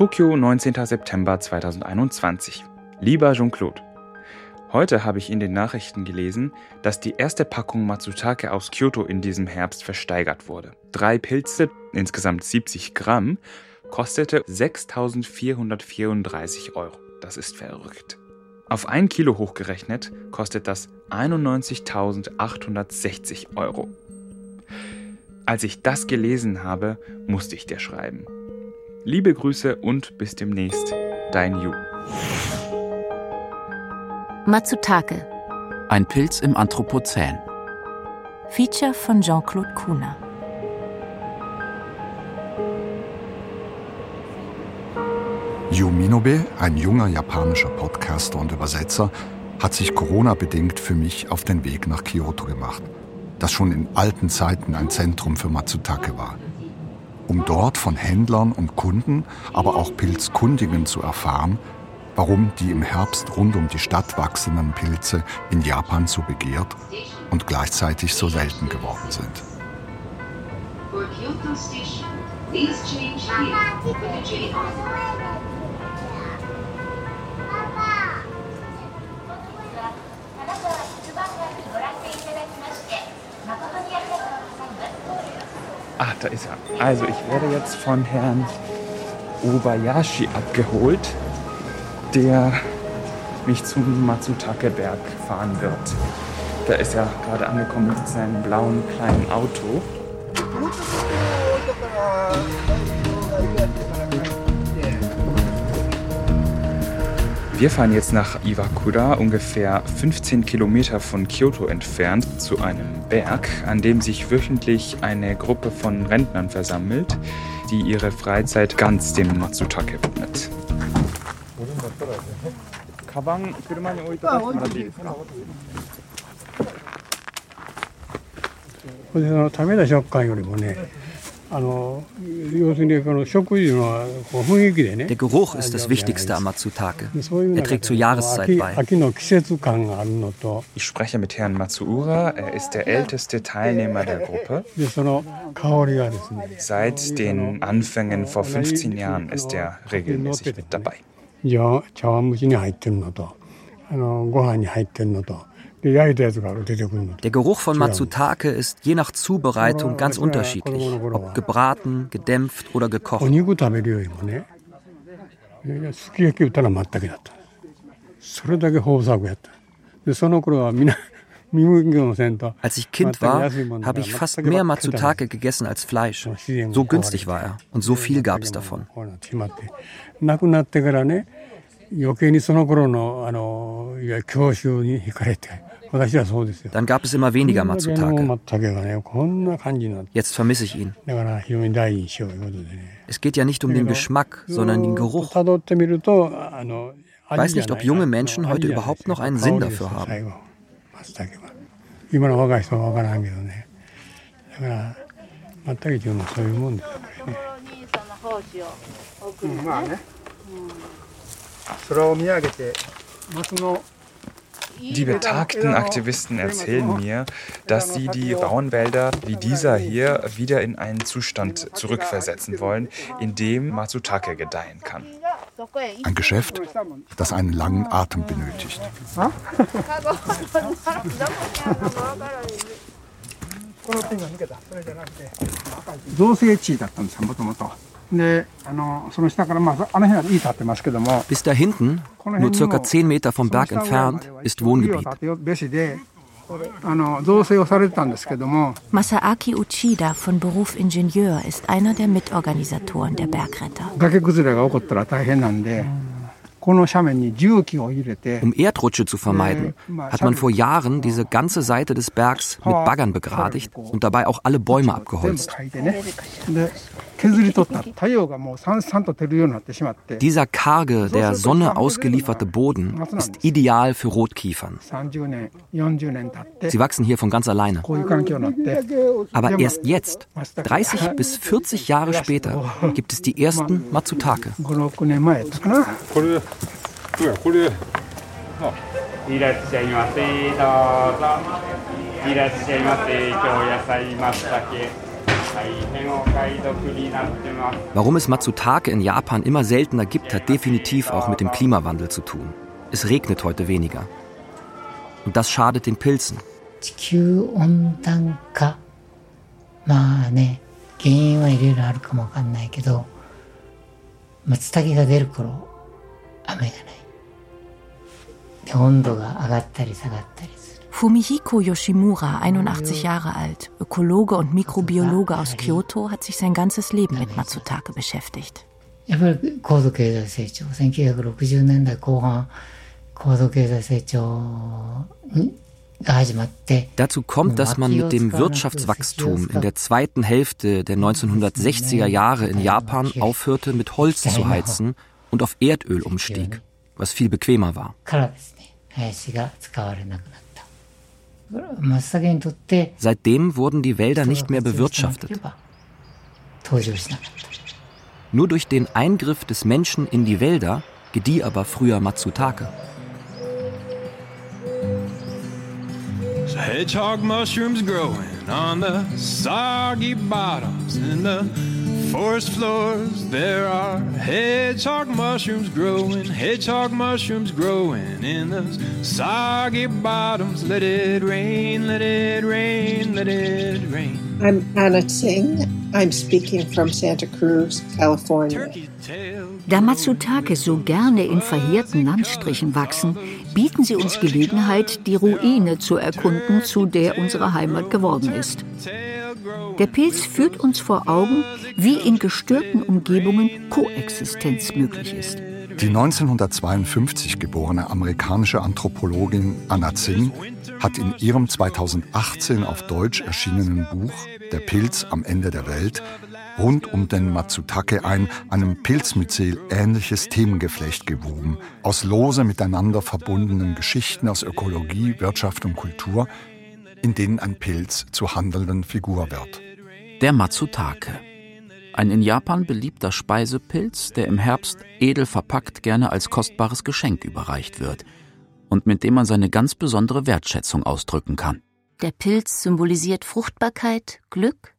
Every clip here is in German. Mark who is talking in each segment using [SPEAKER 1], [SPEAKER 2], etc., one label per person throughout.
[SPEAKER 1] Tokio, 19. September 2021. Lieber Jean-Claude, heute habe ich in den Nachrichten gelesen, dass die erste Packung Matsutake aus Kyoto in diesem Herbst versteigert wurde. Drei Pilze, insgesamt 70 Gramm, kostete 6.434 Euro. Das ist verrückt. Auf ein Kilo hochgerechnet kostet das 91.860 Euro. Als ich das gelesen habe, musste ich dir schreiben. Liebe Grüße und bis demnächst, dein Yu.
[SPEAKER 2] Matsutake.
[SPEAKER 3] Ein Pilz im Anthropozän.
[SPEAKER 2] Feature von Jean-Claude Kuhner.
[SPEAKER 4] Yu Minobe, ein junger japanischer Podcaster und Übersetzer, hat sich Corona-bedingt für mich auf den Weg nach Kyoto gemacht, das schon in alten Zeiten ein Zentrum für Matsutake war. Um dort von Händlern und Kunden, aber auch Pilzkundigen zu erfahren, warum die im Herbst rund um die Stadt wachsenden Pilze in Japan so begehrt und gleichzeitig so selten geworden sind.
[SPEAKER 5] For Kyoto Station, please change here for the J
[SPEAKER 1] da ist er. Also ich werde jetzt von Herrn Obayashi abgeholt, der mich zum Matsutake-Berg fahren wird. Da ist er gerade angekommen mit seinem blauen kleinen Auto. Wir fahren jetzt nach Iwakura, ungefähr 15 Kilometer von Kyoto entfernt, zu einem Berg, an dem sich wöchentlich eine Gruppe von Rentnern versammelt, die ihre Freizeit ganz dem Matsutake widmet. カバン車に置いとかせてもらっていいですか
[SPEAKER 6] これあの食べた食感よりもねあの要するにこの食事のこう雰囲気でね
[SPEAKER 3] Der Geruch ist das Wichtigste am Matsutake.
[SPEAKER 6] そういう
[SPEAKER 3] Er
[SPEAKER 6] 中
[SPEAKER 3] trägt
[SPEAKER 6] で
[SPEAKER 3] zur Jahreszeit
[SPEAKER 6] 秋
[SPEAKER 3] bei.
[SPEAKER 6] 秋の季節感があるのと
[SPEAKER 1] Ich spreche mit Herrn Matsuura. Er ist der älteste Teilnehmer der Gruppe.
[SPEAKER 6] でその香りがですね
[SPEAKER 1] Seit den Anfängen vor 15 Jahren ist er regelmäßig mit dabei.
[SPEAKER 6] じゃあ茶碗蒸しに入ってるのとあのご飯に入ってるのと
[SPEAKER 3] der Geruch von Matsutake ist je nach Zubereitung ganz unterschiedlich, ob gebraten, gedämpft oder gekocht. Als ich Kind war, habe ich fast mehr Matsutake gegessen als Fleisch. So günstig war er und so viel gab es davon.
[SPEAKER 6] Als ich
[SPEAKER 3] dann gab es immer weniger Matsutake. Jetzt vermisse ich ihn. Es geht ja nicht um den Geschmack, sondern den Geruch. Ich weiß nicht, ob junge Menschen heute überhaupt noch einen Sinn dafür haben.
[SPEAKER 7] Mhm.
[SPEAKER 1] Die betagten Aktivisten erzählen mir, dass sie die Bauernwälder wie dieser hier wieder in einen Zustand zurückversetzen wollen, in dem Matsutake gedeihen kann.
[SPEAKER 4] Ein Geschäft, das einen langen Atem benötigt.
[SPEAKER 7] このペンが抜けたそれじゃなくて造成地だったんですよもともとであのその下からまああの辺はいい立ってますけども
[SPEAKER 3] Bis da hinten, nur circa 10 Meter vom Berg entfernt, ist Wohngebiet.
[SPEAKER 7] べしであの造成をされてたんですけども
[SPEAKER 2] Masaaki Uchida, von Beruf Ingenieur, ist einer der Mitorganisatoren der Bergretter.
[SPEAKER 7] 崖崩れが起こったら大変なんで、この斜面に重機を入れて
[SPEAKER 3] Um Erdrutsche zu vermeiden, hat man vor Jahren diese ganze Seite des Bergs mit Baggern begradigt und dabei auch alle Bäume
[SPEAKER 7] 全部
[SPEAKER 3] abgeholzt. Dieser karge, der Sonne ausgelieferte Boden ist ideal für Rotkiefern. Sie wachsen hier von ganz alleine. Aber erst jetzt, 30 bis 40 Jahre später, gibt es die ersten Matsutake.
[SPEAKER 8] Warum es Matsutake in Japan immer seltener gibt, hat definitiv auch mit dem Klimawandel zu tun. Es regnet heute weniger. Und das schadet den Pilzen.
[SPEAKER 9] Die
[SPEAKER 10] Fumihiko Yoshimura, 81 Jahre alt, Ökologe und Mikrobiologe aus Kyoto, hat sich sein ganzes Leben mit Matsutake beschäftigt.
[SPEAKER 8] Dazu kommt, dass man mit dem Wirtschaftswachstum in der zweiten Hälfte der 1960er Jahre in Japan aufhörte, mit Holz zu heizen und auf Erdöl umstieg, was viel bequemer war. Seitdem wurden die Wälder nicht mehr bewirtschaftet. Nur durch den Eingriff des Menschen in die Wälder gedieh aber früher Matsutake. hedgehog mushrooms growing on the soggy bottoms in the forest floors. There are hedgehog mushrooms growing, hedgehog mushrooms growing in the soggy bottoms. Let it rain, let it rain, let it rain.
[SPEAKER 11] I'm Anna Singh. I'm speaking from Santa Cruz, California.
[SPEAKER 12] Da Matsutake so gerne in verheerten Landstrichen wachsen, bieten sie uns Gelegenheit, die Ruine zu erkunden, zu der unsere Heimat geworden ist. Der Pilz führt uns vor Augen, wie in gestörten Umgebungen Koexistenz möglich ist.
[SPEAKER 4] Die 1952 geborene amerikanische Anthropologin Anna Zinn hat in ihrem 2018 auf Deutsch erschienenen Buch Der Pilz am Ende der Welt rund um den Matsutake ein einem Pilzmyzel ähnliches Themengeflecht gewoben, aus lose miteinander verbundenen Geschichten aus Ökologie, Wirtschaft und Kultur, in denen ein Pilz zur handelnden Figur wird.
[SPEAKER 8] Der Matsutake. Ein in Japan beliebter Speisepilz, der im Herbst edel verpackt gerne als kostbares Geschenk überreicht wird und mit dem man seine ganz besondere Wertschätzung ausdrücken kann.
[SPEAKER 10] Der Pilz symbolisiert Fruchtbarkeit, Glück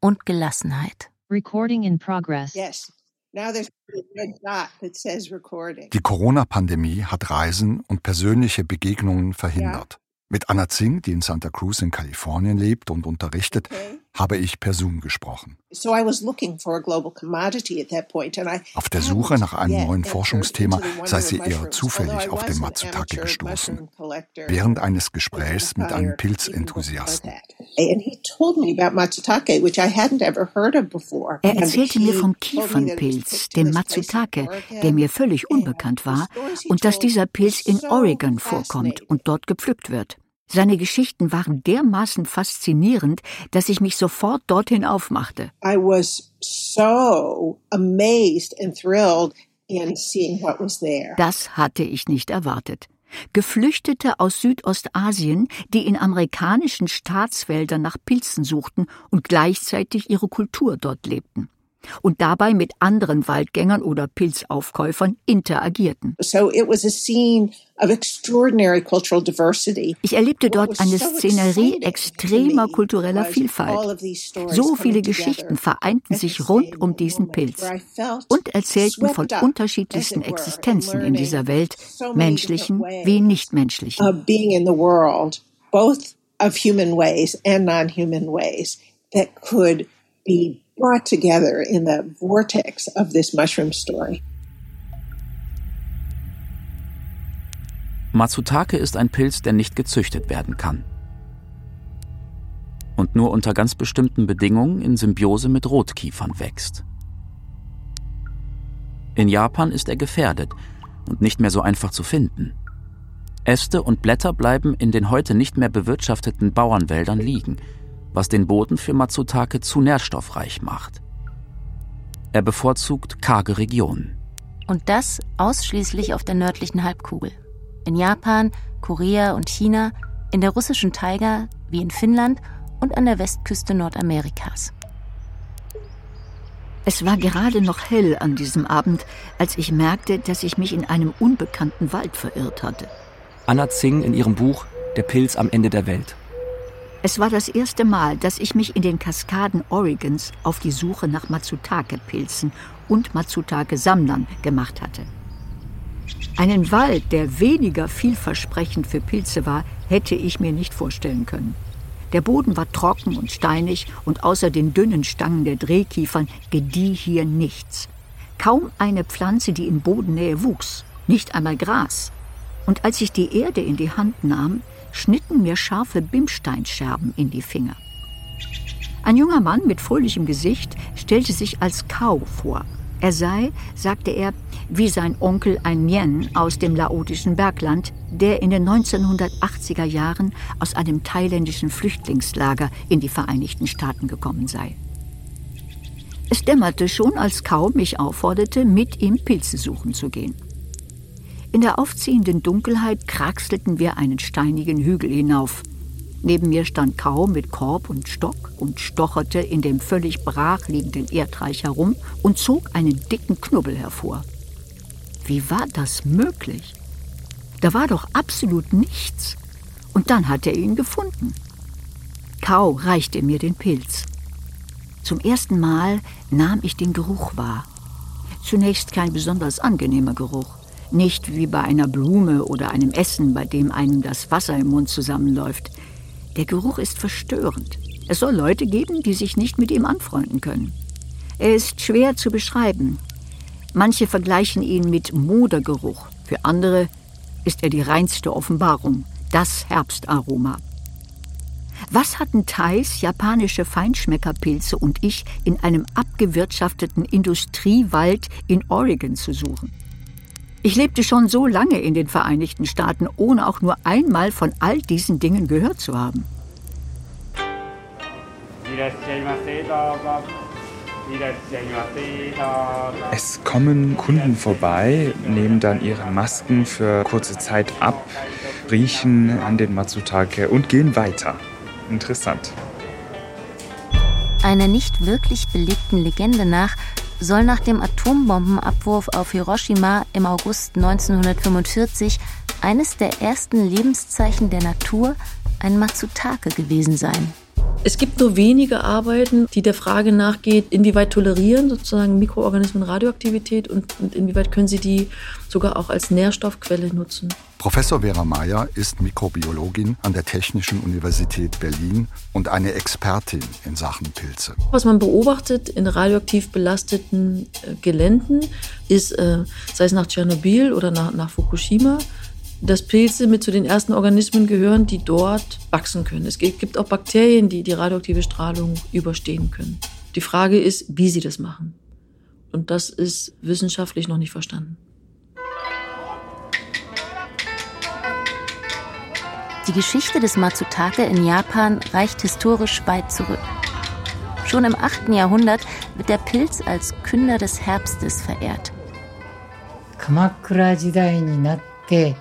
[SPEAKER 10] und Gelassenheit. Recording in progress.
[SPEAKER 4] Yes. Die Corona-Pandemie hat Reisen und persönliche Begegnungen verhindert. Mit Anna Zing, die in Santa Cruz in Kalifornien lebt und unterrichtet, okay. Habe ich per Zoom gesprochen. Auf der Suche nach einem neuen Forschungsthema sei sie eher zufällig auf den Matsutake gestoßen, während eines Gesprächs mit einem Pilzenthusiasten.
[SPEAKER 12] Er erzählte mir vom Kiefernpilz, dem Matsutake, der mir völlig unbekannt war, und dass dieser Pilz in Oregon vorkommt und dort gepflückt wird. Seine Geschichten waren dermaßen faszinierend, dass ich mich sofort dorthin aufmachte. I was so amazed and thrilled in seeing what was there. Das hatte ich nicht erwartet. Geflüchtete aus Südostasien, die in amerikanischen Staatswäldern nach Pilzen suchten und gleichzeitig ihre Kultur dort lebten und dabei mit anderen Waldgängern oder Pilzaufkäufern interagierten. Ich erlebte dort eine Szenerie extremer kultureller Vielfalt. So viele Geschichten vereinten sich rund um diesen Pilz und erzählten von unterschiedlichsten Existenzen in dieser Welt, menschlichen wie nichtmenschlichen. Both of human ways and non-human ways that could be brought together in the vortex of this mushroom story. Matsutake ist ein Pilz, der nicht gezüchtet werden kann. Und nur unter ganz bestimmten Bedingungen in Symbiose mit Rotkiefern wächst.
[SPEAKER 8] In Japan ist er gefährdet und nicht mehr so einfach zu finden. Äste und Blätter bleiben in den heute nicht mehr bewirtschafteten Bauernwäldern liegen – was den Boden für Matsutake zu nährstoffreich macht. Er bevorzugt karge Regionen.
[SPEAKER 10] Und das ausschließlich auf der nördlichen Halbkugel. In Japan, Korea und China, in der russischen Taiga wie in Finnland und an der Westküste Nordamerikas.
[SPEAKER 12] Es war gerade noch hell an diesem Abend, als ich merkte, dass ich mich in einem unbekannten Wald verirrt hatte.
[SPEAKER 8] Anna Zing in ihrem Buch Der Pilz am Ende der Welt.
[SPEAKER 12] Es war das erste Mal, dass ich mich in den Kaskaden Oregons auf die Suche nach Matsutake-Pilzen und Matsutake-Sammlern gemacht hatte. Einen Wald, der weniger vielversprechend für Pilze war, hätte ich mir nicht vorstellen können. Der Boden war trocken und steinig und außer den dünnen Stangen der Drehkiefern gedieh hier nichts. Kaum eine Pflanze, die in Bodennähe wuchs, nicht einmal Gras. Und als ich die Erde in die Hand nahm, schnitten mir scharfe Bimsteinscherben in die Finger. Ein junger Mann mit fröhlichem Gesicht stellte sich als Kau vor. Er sei, sagte er, wie sein Onkel ein Mien aus dem laotischen Bergland, der in den 1980er Jahren aus einem thailändischen Flüchtlingslager in die Vereinigten Staaten gekommen sei. Es dämmerte schon, als Kau mich aufforderte, mit ihm Pilze suchen zu gehen. In der aufziehenden Dunkelheit kraxelten wir einen steinigen Hügel hinauf. Neben mir stand Kau mit Korb und Stock und stocherte in dem völlig brachliegenden Erdreich herum und zog einen dicken Knubbel hervor. Wie war das möglich? Da war doch absolut nichts. Und dann hat er ihn gefunden. Kau reichte mir den Pilz. Zum ersten Mal nahm ich den Geruch wahr. Zunächst kein besonders angenehmer Geruch. Nicht wie bei einer Blume oder einem Essen, bei dem einem das Wasser im Mund zusammenläuft. Der Geruch ist verstörend. Es soll Leute geben, die sich nicht mit ihm anfreunden können. Er ist schwer zu beschreiben. Manche vergleichen ihn mit Modergeruch. Für andere ist er die reinste Offenbarung, das Herbstaroma. Was hatten Thais, japanische Feinschmeckerpilze und ich in einem abgewirtschafteten Industriewald in Oregon zu suchen? Ich lebte schon so lange in den Vereinigten Staaten, ohne auch nur einmal von all diesen Dingen gehört zu haben.
[SPEAKER 1] Es kommen Kunden vorbei, nehmen dann ihre Masken für kurze Zeit ab, riechen an den Matsutake und gehen weiter. Interessant.
[SPEAKER 10] Einer nicht wirklich belegten Legende nach soll nach dem Atombombenabwurf auf Hiroshima im August 1945 eines der ersten Lebenszeichen der Natur ein Matsutake gewesen sein.
[SPEAKER 13] Es gibt nur wenige Arbeiten, die der Frage nachgeht, inwieweit tolerieren sozusagen Mikroorganismen Radioaktivität und, und inwieweit können sie die sogar auch als Nährstoffquelle nutzen.
[SPEAKER 4] Professor Vera Mayer ist Mikrobiologin an der Technischen Universität Berlin und eine Expertin in Sachen Pilze.
[SPEAKER 13] Was man beobachtet in radioaktiv belasteten äh, Geländen ist, äh, sei es nach Tschernobyl oder nach, nach Fukushima, dass Pilze mit zu den ersten Organismen gehören, die dort wachsen können. Es gibt auch Bakterien, die die radioaktive Strahlung überstehen können. Die Frage ist, wie sie das machen. Und das ist wissenschaftlich noch nicht verstanden.
[SPEAKER 10] Die Geschichte des Matsutake in Japan reicht historisch weit zurück. Schon im 8. Jahrhundert wird der Pilz als Künder des Herbstes verehrt.
[SPEAKER 9] 鎌倉時代になって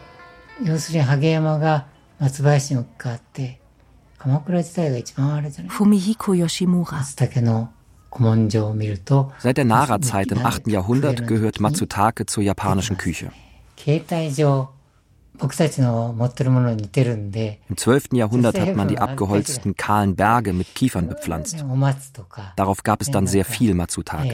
[SPEAKER 9] 要するに萩山が松林に置き換わって鎌倉時代が一番あれじゃない
[SPEAKER 10] Fumihiko Yoshimura
[SPEAKER 9] 松茸の古文書を見ると
[SPEAKER 3] Seit der Nara-Zeit im 8. Jahrhundert gehört Matsutake zur japanischen Küche.
[SPEAKER 9] 携帯上僕たちの持ってるものに似てるんで
[SPEAKER 3] Im 12. Jahrhundert hat man die abgeholzten kahlen Berge mit Kiefern bepflanzt.
[SPEAKER 9] お松とか
[SPEAKER 3] Darauf gab es dann sehr viel Matsutake.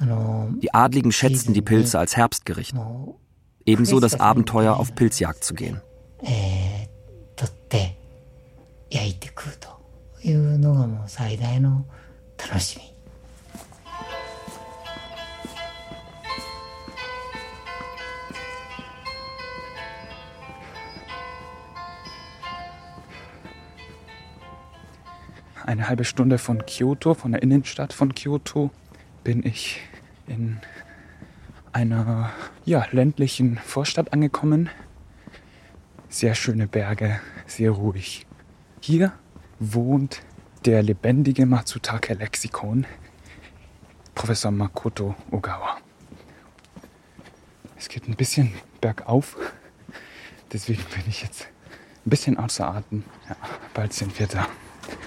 [SPEAKER 3] Die Adligen schätzten die Pilze als Herbstgericht. Ebenso das Abenteuer, auf Pilzjagd zu gehen.
[SPEAKER 1] Eine halbe Stunde von Kyoto, von der Innenstadt von Kyoto, bin ich in einer ja, ländlichen Vorstadt angekommen. Sehr schöne Berge, sehr ruhig. Hier wohnt der lebendige Matsutake-Lexikon, Professor Makoto Ogawa. Es geht ein bisschen bergauf, deswegen bin ich jetzt ein bisschen außer Atem. Ja, bald sind wir da.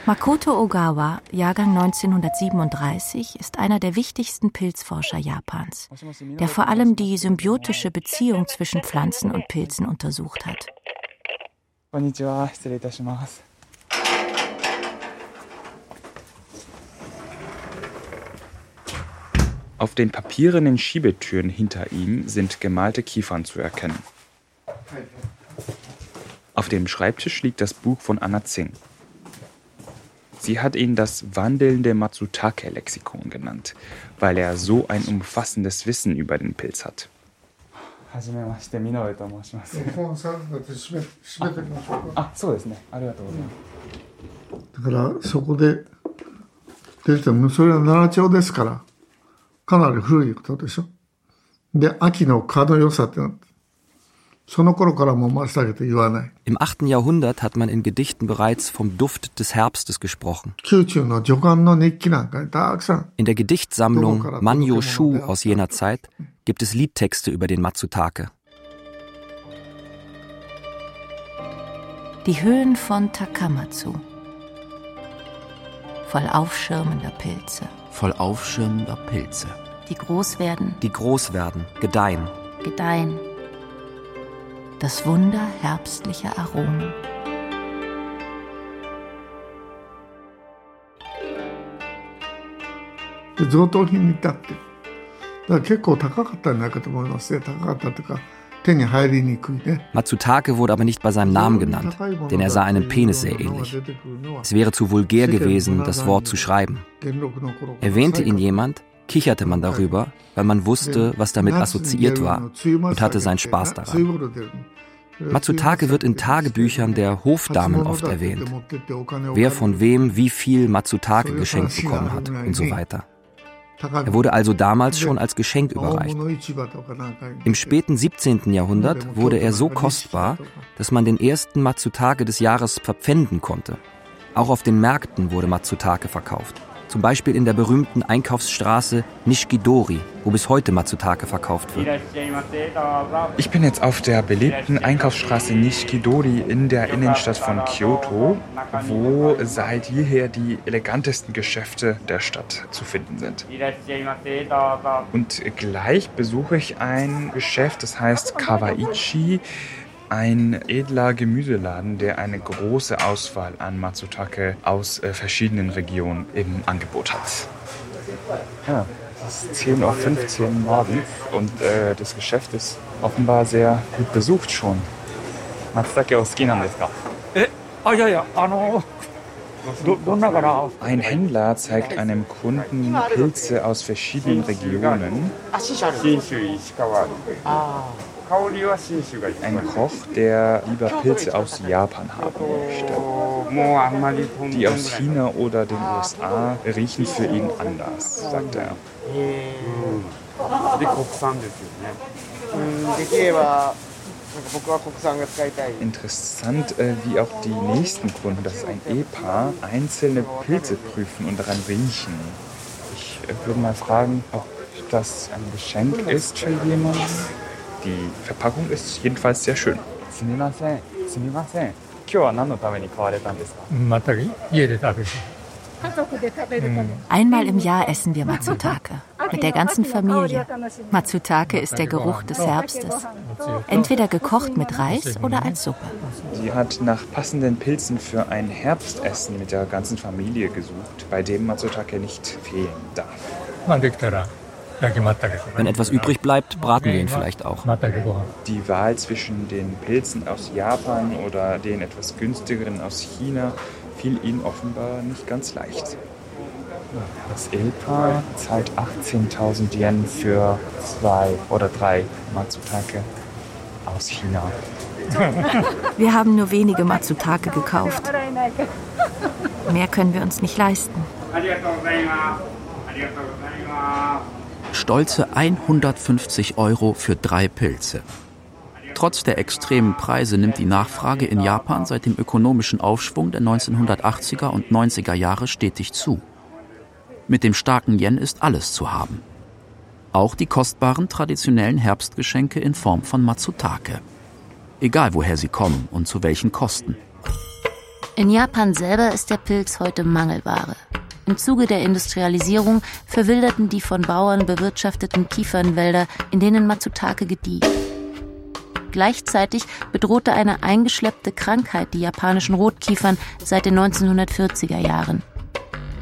[SPEAKER 10] Makoto Ogawa, Jahrgang 1937, ist einer der wichtigsten Pilzforscher Japans, der vor allem die symbiotische Beziehung zwischen Pflanzen und Pilzen untersucht hat.
[SPEAKER 1] Auf den papierenen Schiebetüren hinter ihm sind gemalte Kiefern zu erkennen. Auf dem Schreibtisch liegt das Buch von Anna Zing, Sie hat ihn das wandelnde Matsutake-Lexikon genannt, weil er so ein umfassendes Wissen über den Pilz hat.
[SPEAKER 7] はじめまして、ミノエと申します。
[SPEAKER 14] 本さんだって閉め閉めてみましょうか。
[SPEAKER 7] あ、そうですね。ありがとうございます。
[SPEAKER 14] だからそこで出てもそれは奈良町ですからかなり古いことでしょ。で秋の蚊の良さってのはそ
[SPEAKER 3] im 8. Jahrhundert hat man in Gedichten bereits vom Duft des Herbstes gesprochen. In der Gedichtsammlung Manyo Shu aus jener Zeit gibt es Liedtexte über den Matsutake.
[SPEAKER 10] Die Höhen von Takamatsu. Voll aufschirmender Pilze.
[SPEAKER 15] Voll aufschirmender Pilze.
[SPEAKER 10] Die groß werden.
[SPEAKER 3] Die groß werden, gedeihen.
[SPEAKER 10] Gedeihen Das Wunder herbstlicher Aromen.
[SPEAKER 14] で贈答品に至ってだから結構高かったんじゃないかと思いますね高かったというか手に入りにくいね
[SPEAKER 3] Matsutake wurde aber nicht bei seinem Namen genannt, denn er sah einem Penis sehr ähnlich. Es wäre zu vulgär gewesen, das Wort zu schreiben.
[SPEAKER 14] 元禄の頃
[SPEAKER 3] Erwähnte ihn jemand, kicherte man darüber, weil man wusste, was damit assoziiert war und hatte seinen Spaß daran. Matsutake wird in Tagebüchern der Hofdamen oft erwähnt. Wer von wem wie viel Matsutake geschenkt bekommen hat und so weiter. Er wurde also damals schon als Geschenk überreicht. Im späten 17. Jahrhundert wurde er so kostbar, dass man den ersten Matsutake des Jahres verpfänden konnte. Auch auf den Märkten wurde Matsutake verkauft. Zum Beispiel in der berühmten Einkaufsstraße Nishikidori, wo bis heute Matsutake verkauft wird.
[SPEAKER 1] Ich bin jetzt auf der belebten Einkaufsstraße Nishikidori in der Innenstadt von Kyoto, wo seit jeher die elegantesten Geschäfte der Stadt zu finden sind. Und gleich besuche ich ein Geschäft, das heißt Kawaichi ein edler Gemüseladen, der eine große Auswahl an Matsutake aus äh, verschiedenen Regionen im Angebot hat. Ja, es ist 10.15 Uhr morgens und äh, das Geschäft ist offenbar sehr gut besucht schon. Matsutake o suki nan desu
[SPEAKER 7] ah ja ja, ano
[SPEAKER 1] ein Händler zeigt einem Kunden Pilze aus verschiedenen Regionen. Ein Koch, der lieber Pilze aus Japan haben möchte. Die aus China oder den USA riechen für ihn anders, sagt er. Interessant, äh, wie auch die nächsten Kunden, das ist ein Ehepaar, einzelne Pilze prüfen und daran riechen. Ich äh, würde mal fragen, ob das ein Geschenk ist für jemanden. Die Verpackung ist jedenfalls sehr schön.
[SPEAKER 7] すみません。すみません。今日は何のために買われたんですか
[SPEAKER 6] 全く家で食べる。
[SPEAKER 16] 家族で食べるため
[SPEAKER 10] Einmal im Jahr essen wir Matsutake. Mit der ganzen Familie. Matsutake ist der Geruch des Herbstes. Entweder gekocht mit Reis oder als Suppe.
[SPEAKER 1] Sie hat nach passenden Pilzen für ein Herbstessen mit der ganzen Familie gesucht, bei dem Matsutake nicht fehlen darf.
[SPEAKER 3] Wenn etwas übrig bleibt, braten wir ihn vielleicht auch.
[SPEAKER 1] Die Wahl zwischen den Pilzen aus Japan oder den etwas günstigeren aus China fiel ihnen offenbar nicht ganz leicht. Das Ehepaar zahlt 18.000 Yen für zwei oder drei Matsutake aus China.
[SPEAKER 10] Wir haben nur wenige Matsutake gekauft. Mehr können wir uns nicht leisten.
[SPEAKER 15] Stolze 150 Euro für drei Pilze. Trotz der extremen Preise nimmt die Nachfrage in Japan seit dem ökonomischen Aufschwung der 1980er und 90er Jahre stetig zu. Mit dem starken Yen ist alles zu haben. Auch die kostbaren traditionellen Herbstgeschenke in Form von Matsutake. Egal woher sie kommen und zu welchen Kosten.
[SPEAKER 10] In Japan selber ist der Pilz heute Mangelware. Im Zuge der Industrialisierung verwilderten die von Bauern bewirtschafteten Kiefernwälder, in denen Matsutake gedieh. Gleichzeitig bedrohte eine eingeschleppte Krankheit die japanischen Rotkiefern seit den 1940er Jahren.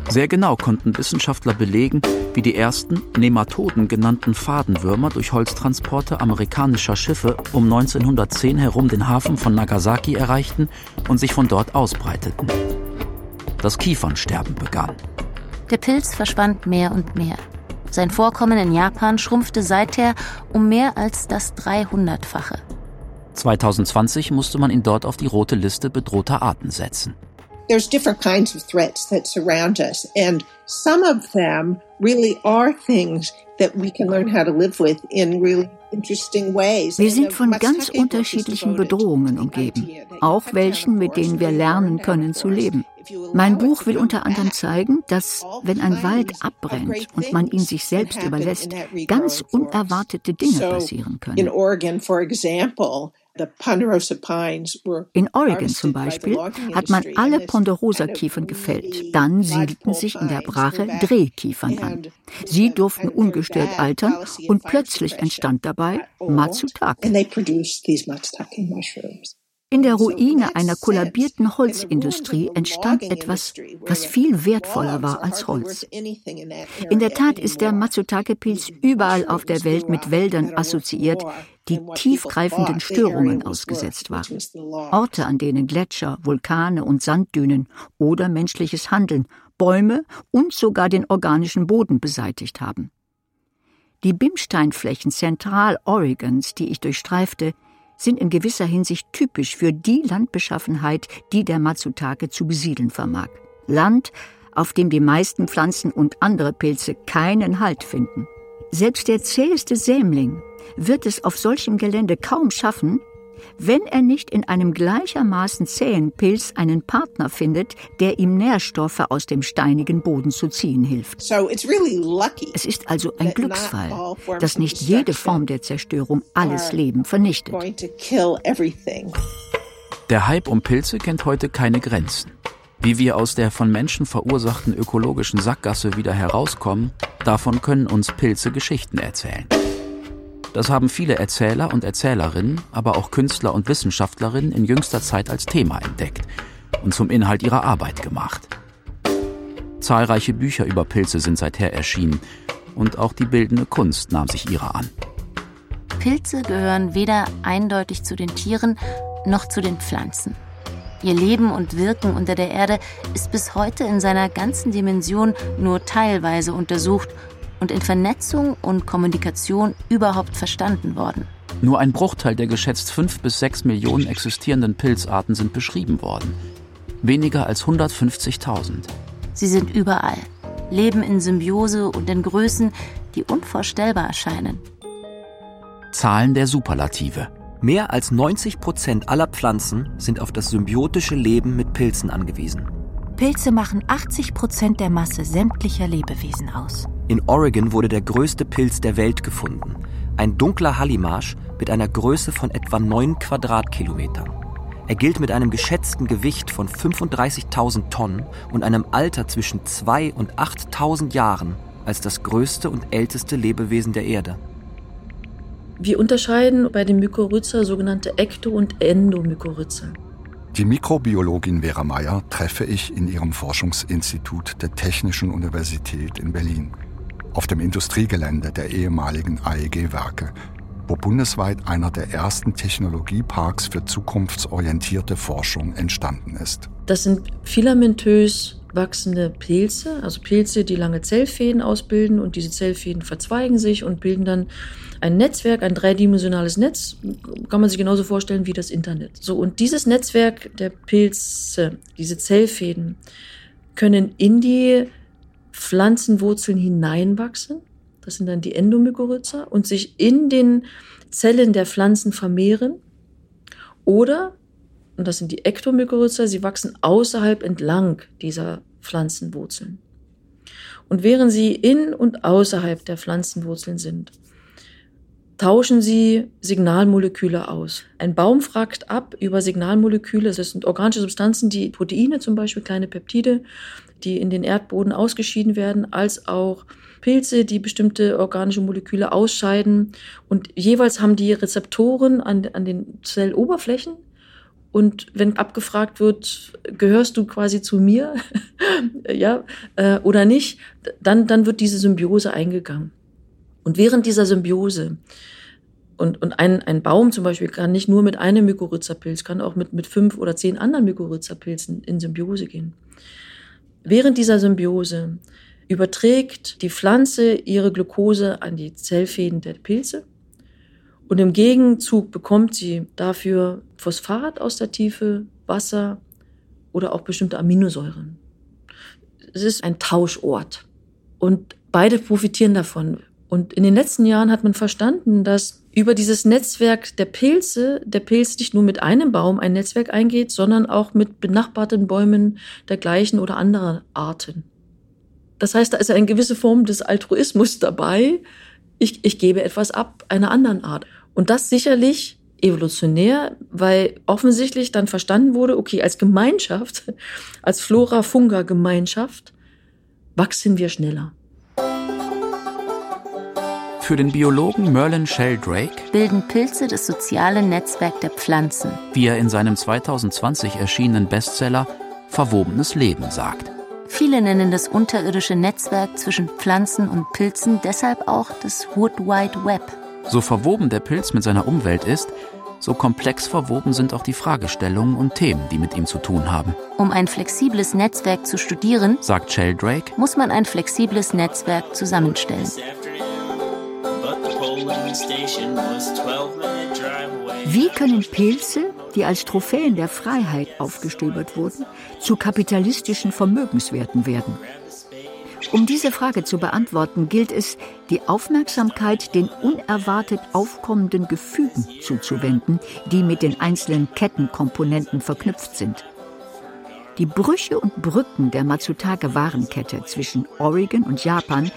[SPEAKER 15] Sehr genau konnten Wissenschaftler belegen, wie die ersten Nematoden genannten Fadenwürmer durch Holztransporte amerikanischer Schiffe um 1910 herum den Hafen von Nagasaki erreichten und sich von dort ausbreiteten. Das Kiefernsterben begann.
[SPEAKER 10] Der Pilz verschwand mehr und mehr. Sein Vorkommen in Japan schrumpfte seither um mehr als das 300-fache.
[SPEAKER 15] 2020 musste man ihn dort auf die rote Liste bedrohter Arten setzen.
[SPEAKER 11] There's different kinds of threats that surround us, and some of them really are things that we can learn how to live with in really
[SPEAKER 12] wir sind von ganz unterschiedlichen Bedrohungen umgeben, auch welchen, mit denen wir lernen können zu leben. Mein Buch will unter anderem zeigen, dass, wenn ein Wald abbrennt und man ihn sich selbst überlässt, ganz unerwartete Dinge passieren können. In Oregon zum Beispiel hat man alle Ponderosa-Kiefern gefällt. Dann siedelten sich in der Brache Drehkiefern an. Sie durften ungestört altern und plötzlich entstand dabei Matsutake. In der Ruine einer kollabierten Holzindustrie entstand etwas, was viel wertvoller war als Holz. In der Tat ist der Matsutake-Pilz überall auf der Welt mit Wäldern assoziiert, die tiefgreifenden Störungen ausgesetzt waren. Orte, an denen Gletscher, Vulkane und Sanddünen oder menschliches Handeln Bäume und sogar den organischen Boden beseitigt haben. Die Bimsteinflächen Zentral-Oregons, die ich durchstreifte, sind in gewisser Hinsicht typisch für die Landbeschaffenheit, die der Matsutake zu besiedeln vermag. Land, auf dem die meisten Pflanzen und andere Pilze keinen Halt finden. Selbst der zäheste Sämling wird es auf solchem Gelände kaum schaffen, wenn er nicht in einem gleichermaßen zähen Pilz einen Partner findet, der ihm Nährstoffe aus dem steinigen Boden zu ziehen hilft. Es ist also ein Glücksfall, dass nicht jede Form der Zerstörung alles Leben vernichtet.
[SPEAKER 15] Der Hype um Pilze kennt heute keine Grenzen. Wie wir aus der von Menschen verursachten ökologischen Sackgasse wieder herauskommen, davon können uns Pilze Geschichten erzählen. Das haben viele Erzähler und Erzählerinnen, aber auch Künstler und Wissenschaftlerinnen in jüngster Zeit als Thema entdeckt und zum Inhalt ihrer Arbeit gemacht. Zahlreiche Bücher über Pilze sind seither erschienen und auch die bildende Kunst nahm sich ihrer an.
[SPEAKER 10] Pilze gehören weder eindeutig zu den Tieren noch zu den Pflanzen. Ihr Leben und Wirken unter der Erde ist bis heute in seiner ganzen Dimension nur teilweise untersucht und in Vernetzung und Kommunikation überhaupt verstanden worden.
[SPEAKER 15] Nur ein Bruchteil der geschätzt fünf bis sechs Millionen existierenden Pilzarten sind beschrieben worden. Weniger als 150.000.
[SPEAKER 10] Sie sind überall, leben in Symbiose und in Größen, die unvorstellbar erscheinen.
[SPEAKER 15] Zahlen der Superlative.
[SPEAKER 3] Mehr als 90 Prozent aller Pflanzen sind auf das symbiotische Leben mit Pilzen angewiesen.
[SPEAKER 10] Pilze machen 80 Prozent der Masse sämtlicher Lebewesen aus.
[SPEAKER 3] In Oregon wurde der größte Pilz der Welt gefunden. Ein dunkler Hallimarsch mit einer Größe von etwa 9 Quadratkilometern. Er gilt mit einem geschätzten Gewicht von 35.000 Tonnen und einem Alter zwischen 2 und 8.000 Jahren als das größte und älteste Lebewesen der Erde.
[SPEAKER 13] Wir unterscheiden bei den Mykorrhiza sogenannte Ekto- und Endomykorrhiza.
[SPEAKER 4] Die Mikrobiologin Vera Meyer treffe ich in ihrem Forschungsinstitut der Technischen Universität in Berlin auf dem Industriegelände der ehemaligen AEG-Werke, wo bundesweit einer der ersten Technologieparks für zukunftsorientierte Forschung entstanden ist.
[SPEAKER 13] Das sind filamentös wachsende Pilze, also Pilze, die lange Zellfäden ausbilden und diese Zellfäden verzweigen sich und bilden dann ein Netzwerk, ein dreidimensionales Netz, kann man sich genauso vorstellen wie das Internet. So, und dieses Netzwerk der Pilze, diese Zellfäden, können in die Pflanzenwurzeln hineinwachsen. Das sind dann die Endomykorrhiza und sich in den Zellen der Pflanzen vermehren. Oder, und das sind die Ektomykorrhiza, sie wachsen außerhalb entlang dieser Pflanzenwurzeln. Und während sie in und außerhalb der Pflanzenwurzeln sind, tauschen sie Signalmoleküle aus. Ein Baum fragt ab über Signalmoleküle. Das sind organische Substanzen, die Proteine zum Beispiel, kleine Peptide, die in den Erdboden ausgeschieden werden, als auch Pilze, die bestimmte organische Moleküle ausscheiden. Und jeweils haben die Rezeptoren an, an den Zelloberflächen. Und wenn abgefragt wird, gehörst du quasi zu mir, ja, äh, oder nicht, dann, dann wird diese Symbiose eingegangen. Und während dieser Symbiose und, und ein, ein Baum zum Beispiel kann nicht nur mit einem Mykorrhizapilz, kann auch mit, mit fünf oder zehn anderen Mykorrhizapilzen in Symbiose gehen. Während dieser Symbiose überträgt die Pflanze ihre Glucose an die Zellfäden der Pilze und im Gegenzug bekommt sie dafür Phosphat aus der Tiefe, Wasser oder auch bestimmte Aminosäuren. Es ist ein Tauschort und beide profitieren davon. Und in den letzten Jahren hat man verstanden, dass über dieses Netzwerk der Pilze der Pilz nicht nur mit einem Baum ein Netzwerk eingeht, sondern auch mit benachbarten Bäumen der gleichen oder anderer Arten. Das heißt, da ist eine gewisse Form des Altruismus dabei. Ich, ich gebe etwas ab einer anderen Art. Und das sicherlich evolutionär, weil offensichtlich dann verstanden wurde, okay, als Gemeinschaft, als Flora-Funga-Gemeinschaft wachsen wir schneller.
[SPEAKER 15] Für den Biologen Merlin Sheldrake
[SPEAKER 10] bilden Pilze das soziale Netzwerk der Pflanzen.
[SPEAKER 15] Wie er in seinem 2020 erschienenen Bestseller Verwobenes Leben sagt.
[SPEAKER 10] Viele nennen das unterirdische Netzwerk zwischen Pflanzen und Pilzen deshalb auch das Wood Wide Web.
[SPEAKER 15] So verwoben der Pilz mit seiner Umwelt ist, so komplex verwoben sind auch die Fragestellungen und Themen, die mit ihm zu tun haben.
[SPEAKER 10] Um ein flexibles Netzwerk zu studieren,
[SPEAKER 15] sagt Sheldrake,
[SPEAKER 10] muss man ein flexibles Netzwerk zusammenstellen.
[SPEAKER 12] Wie können Pilze, die als Trophäen der Freiheit aufgestöbert wurden, zu kapitalistischen Vermögenswerten werden? Um diese Frage zu beantworten, gilt es, die Aufmerksamkeit den unerwartet aufkommenden Gefügen zuzuwenden, die mit den einzelnen Kettenkomponenten verknüpft sind. Die Brüche und Brücken der Matsutake-Warenkette zwischen Oregon und Japan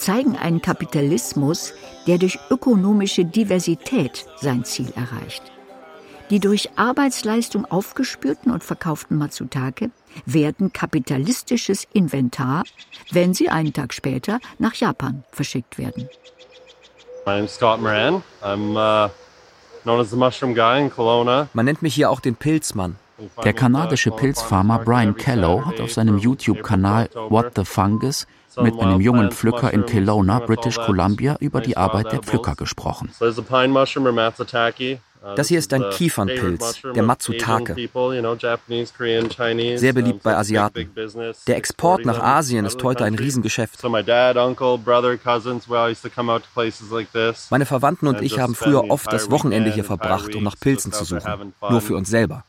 [SPEAKER 12] zeigen einen Kapitalismus, der durch ökonomische Diversität sein Ziel erreicht. Die durch Arbeitsleistung aufgespürten und verkauften Matsutake werden kapitalistisches Inventar, wenn sie einen Tag später nach Japan verschickt werden.
[SPEAKER 17] My Scott Moran. I'm uh, known as the Mushroom Guy in Kelowna.
[SPEAKER 3] Man nennt mich hier auch den Pilzmann.
[SPEAKER 15] Der kanadische Pilzfarmer Brian Kellow hat auf seinem YouTube-Kanal What the Fungus mit einem jungen Pflücker in Kelowna, British Columbia, über die Arbeit der Pflücker gesprochen.
[SPEAKER 3] Das hier ist ein Kiefernpilz, der Matsutake. Sehr beliebt bei Asiaten. Der Export nach Asien ist heute ein Riesengeschäft. Meine Verwandten und ich haben früher oft das Wochenende hier verbracht, um nach Pilzen zu suchen. Nur für uns selber.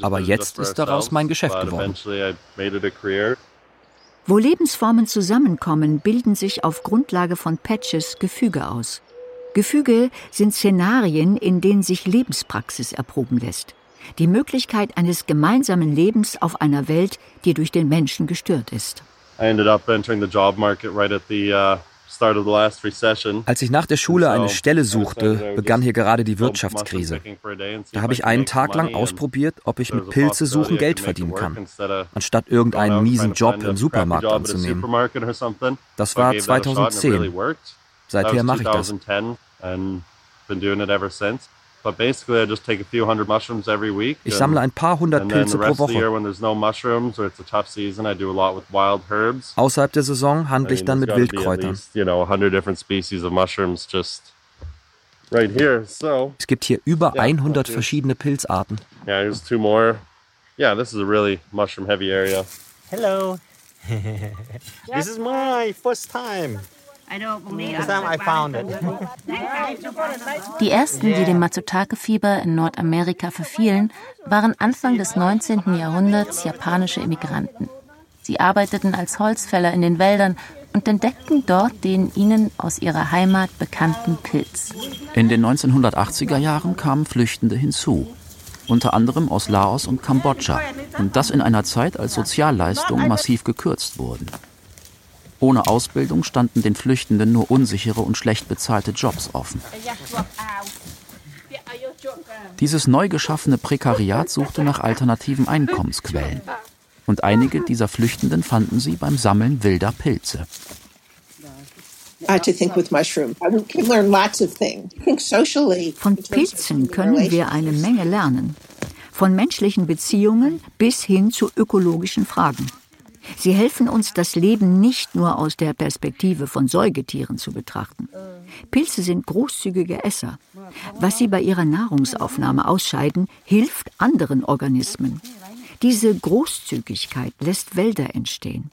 [SPEAKER 3] Aber jetzt ist daraus mein Geschäft geworden.
[SPEAKER 12] Wo Lebensformen zusammenkommen, bilden sich auf Grundlage von Patches Gefüge aus. Gefüge sind Szenarien, in denen sich Lebenspraxis erproben lässt. Die Möglichkeit eines gemeinsamen Lebens auf einer Welt, die durch den Menschen gestört ist.
[SPEAKER 17] I ended up entering the job market right at the uh
[SPEAKER 3] als ich nach der Schule eine Stelle suchte, begann hier gerade die Wirtschaftskrise. Da habe ich einen Tag lang ausprobiert, ob ich mit Pilze suchen Geld verdienen kann, anstatt irgendeinen miesen Job im Supermarkt anzunehmen. Das war 2010. Seither mache ich das. Ich sammle ein paar hundert Pilze pro Woche.
[SPEAKER 17] When there's no mushrooms, it's a top season, I do a lot with wild herbs.
[SPEAKER 3] Außerhalb der Saison handle ich dann mit Wildkräutern.
[SPEAKER 17] Exactly, I handle different species of mushrooms just right here. So,
[SPEAKER 3] es gibt hier über 100 verschiedene Pilzarten.
[SPEAKER 17] Yeah, it's too more. Yeah, this is a really mushroom heavy area.
[SPEAKER 18] Hello. this is my first time.
[SPEAKER 10] Die ersten, die dem Matsutake-Fieber in Nordamerika verfielen, waren Anfang des 19. Jahrhunderts japanische Immigranten. Sie arbeiteten als Holzfäller in den Wäldern und entdeckten dort den ihnen aus ihrer Heimat bekannten Pilz.
[SPEAKER 15] In den 1980er Jahren kamen Flüchtende hinzu, unter anderem aus Laos und Kambodscha, und das in einer Zeit, als Sozialleistungen massiv gekürzt wurden. Ohne Ausbildung standen den Flüchtenden nur unsichere und schlecht bezahlte Jobs offen. Dieses neu geschaffene Prekariat suchte nach alternativen Einkommensquellen. Und einige dieser Flüchtenden fanden sie beim Sammeln wilder Pilze.
[SPEAKER 12] Von Pilzen können wir eine Menge lernen. Von menschlichen Beziehungen bis hin zu ökologischen Fragen. Sie helfen uns, das Leben nicht nur aus der Perspektive von Säugetieren zu betrachten. Pilze sind großzügige Esser. Was sie bei ihrer Nahrungsaufnahme ausscheiden, hilft anderen Organismen. Diese Großzügigkeit lässt Wälder entstehen.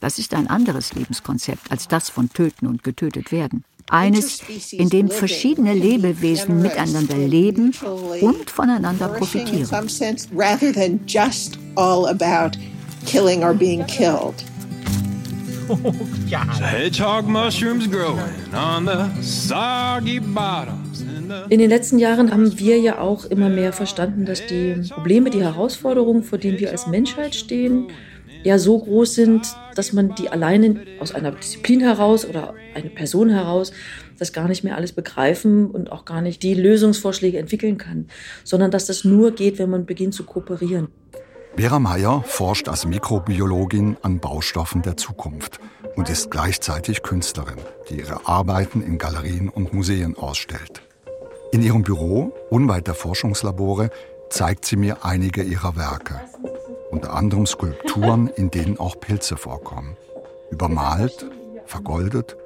[SPEAKER 12] Das ist ein anderes Lebenskonzept als das von Töten und getötet werden. Eines, in dem verschiedene Lebewesen miteinander leben und voneinander profitieren.
[SPEAKER 11] Killing or being killed.
[SPEAKER 8] The hedgehog mushrooms growing on the soggy bottoms. in
[SPEAKER 13] den letzten Jahren haben wir ja auch immer mehr verstanden, dass die Probleme, die Herausforderungen, vor denen wir als Menschheit stehen, ja so groß sind, dass man die alleine aus einer Disziplin heraus oder eine Person heraus das gar nicht mehr alles begreifen und auch gar nicht die Lösungsvorschläge entwickeln kann, sondern dass das nur geht, wenn man beginnt zu kooperieren.
[SPEAKER 4] Vera Meyer forscht als Mikrobiologin an Baustoffen der Zukunft und ist gleichzeitig Künstlerin, die ihre Arbeiten in Galerien und Museen ausstellt. In ihrem Büro, unweit der Forschungslabore, zeigt sie mir einige ihrer Werke. Unter anderem Skulpturen, in denen auch Pilze vorkommen. Übermalt, vergoldet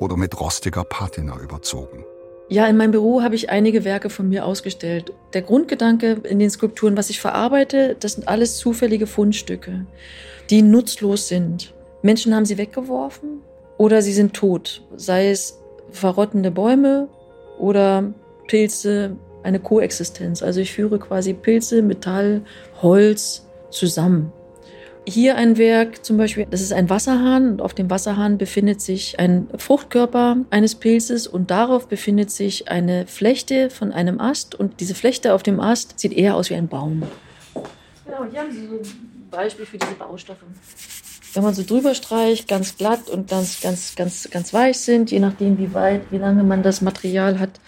[SPEAKER 4] oder mit rostiger Patina überzogen.
[SPEAKER 13] Ja, in meinem Büro habe ich einige Werke von mir ausgestellt. Der Grundgedanke in den Skulpturen, was ich verarbeite, das sind alles zufällige Fundstücke, die nutzlos sind. Menschen haben sie weggeworfen oder sie sind tot, sei es verrottende Bäume oder Pilze, eine Koexistenz. Also ich führe quasi Pilze, Metall, Holz zusammen. Hier ein Werk zum Beispiel, das ist ein Wasserhahn und auf dem Wasserhahn befindet sich ein Fruchtkörper eines Pilzes und darauf befindet sich eine Flechte von einem Ast und diese Flechte auf dem Ast sieht eher aus wie ein Baum. Genau, hier haben Sie so ein Beispiel für diese Baustoffe. Wenn man so drüber streicht, ganz glatt und ganz, ganz, ganz, ganz weich sind, je nachdem wie weit, wie lange man das Material hat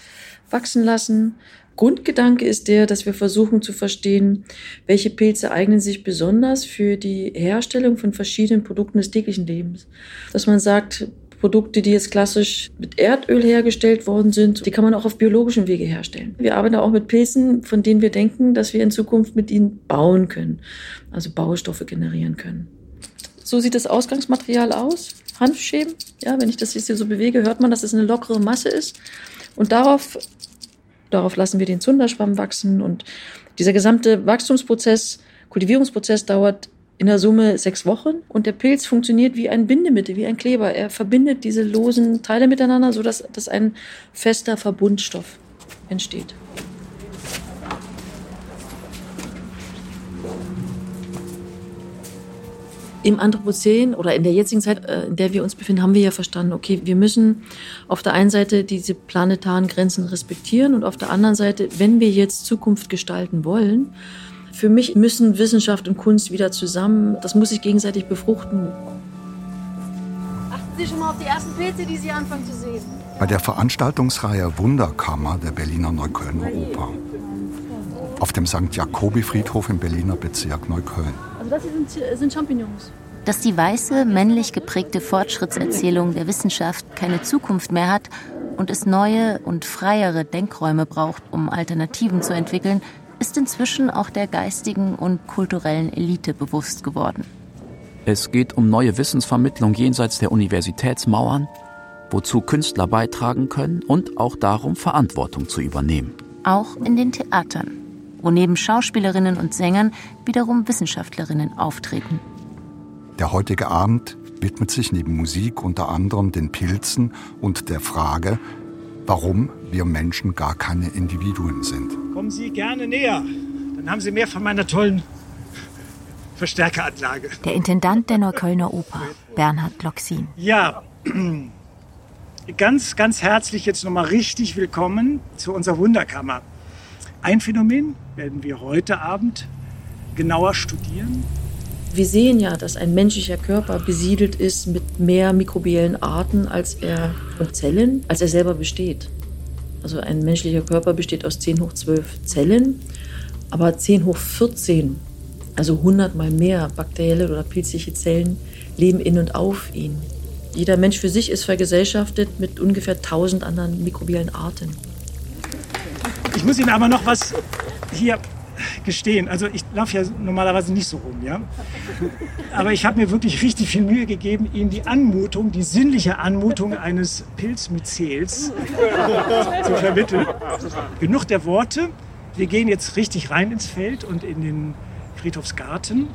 [SPEAKER 13] wachsen lassen. Grundgedanke ist der, dass wir versuchen zu verstehen, welche Pilze eignen sich besonders für die Herstellung von verschiedenen Produkten des täglichen Lebens. Dass man sagt, Produkte, die jetzt klassisch mit Erdöl hergestellt worden sind, die kann man auch auf biologischem Wege herstellen. Wir arbeiten auch mit Pilzen, von denen wir denken, dass wir in Zukunft mit ihnen bauen können, also Baustoffe generieren können. So sieht das Ausgangsmaterial aus. Hanfschäben. Ja, wenn ich das jetzt hier so bewege, hört man, dass es eine lockere Masse ist. Und darauf, darauf lassen wir den Zunderschwamm wachsen. Und dieser gesamte Wachstumsprozess, Kultivierungsprozess dauert in der Summe sechs Wochen. Und der Pilz funktioniert wie ein Bindemittel, wie ein Kleber. Er verbindet diese losen Teile miteinander, sodass dass ein fester Verbundstoff entsteht. Im Anthropozän oder in der jetzigen Zeit, äh, in der wir uns befinden, haben wir ja verstanden, okay, wir müssen auf der einen Seite diese planetaren Grenzen respektieren und auf der anderen Seite, wenn wir jetzt Zukunft gestalten wollen, für mich müssen Wissenschaft und Kunst wieder zusammen, das muss sich gegenseitig befruchten.
[SPEAKER 16] Achten Sie schon mal auf die ersten Pilze, die Sie anfangen zu sehen.
[SPEAKER 4] Bei der Veranstaltungsreihe Wunderkammer der Berliner Neuköllner Oper. Auf dem St. Jakobi-Friedhof im Berliner Bezirk Neukölln.
[SPEAKER 16] Also das hier sind, sind Champignons.
[SPEAKER 10] Dass die weiße, männlich geprägte Fortschrittserzählung der Wissenschaft keine Zukunft mehr hat und es neue und freiere Denkräume braucht, um Alternativen zu entwickeln, ist inzwischen auch der geistigen und kulturellen Elite bewusst geworden.
[SPEAKER 15] Es geht um neue Wissensvermittlung jenseits der Universitätsmauern, wozu Künstler beitragen können und auch darum, Verantwortung zu übernehmen.
[SPEAKER 10] Auch in den Theatern, wo neben Schauspielerinnen und Sängern wiederum Wissenschaftlerinnen auftreten.
[SPEAKER 4] Der heutige Abend widmet sich neben Musik unter anderem den Pilzen und der Frage, warum wir Menschen gar keine Individuen sind.
[SPEAKER 19] Kommen Sie gerne näher. Dann haben Sie mehr von meiner tollen Verstärkeranlage.
[SPEAKER 2] Der Intendant der Neuköllner Oper, Bernhard Loxin.
[SPEAKER 19] Ja, ganz, ganz herzlich jetzt nochmal richtig willkommen zu unserer Wunderkammer. Ein Phänomen werden wir heute Abend genauer studieren.
[SPEAKER 13] Wir sehen ja, dass ein menschlicher Körper besiedelt ist mit mehr mikrobiellen Arten als er und Zellen, als er selber besteht. Also ein menschlicher Körper besteht aus 10 hoch 12 Zellen, aber 10 hoch 14, also 100 mal mehr bakterielle oder pilzliche Zellen leben in und auf ihn. Jeder Mensch für sich ist vergesellschaftet mit ungefähr 1000 anderen mikrobiellen Arten.
[SPEAKER 19] Ich muss Ihnen aber noch was hier gestehen. Also ich laufe ja normalerweise nicht so rum, ja. Aber ich habe mir wirklich richtig viel Mühe gegeben, Ihnen die Anmutung, die sinnliche Anmutung eines Pilzmyzels zu vermitteln. Genug der Worte. Wir gehen jetzt richtig rein ins Feld und in den Friedhofsgarten.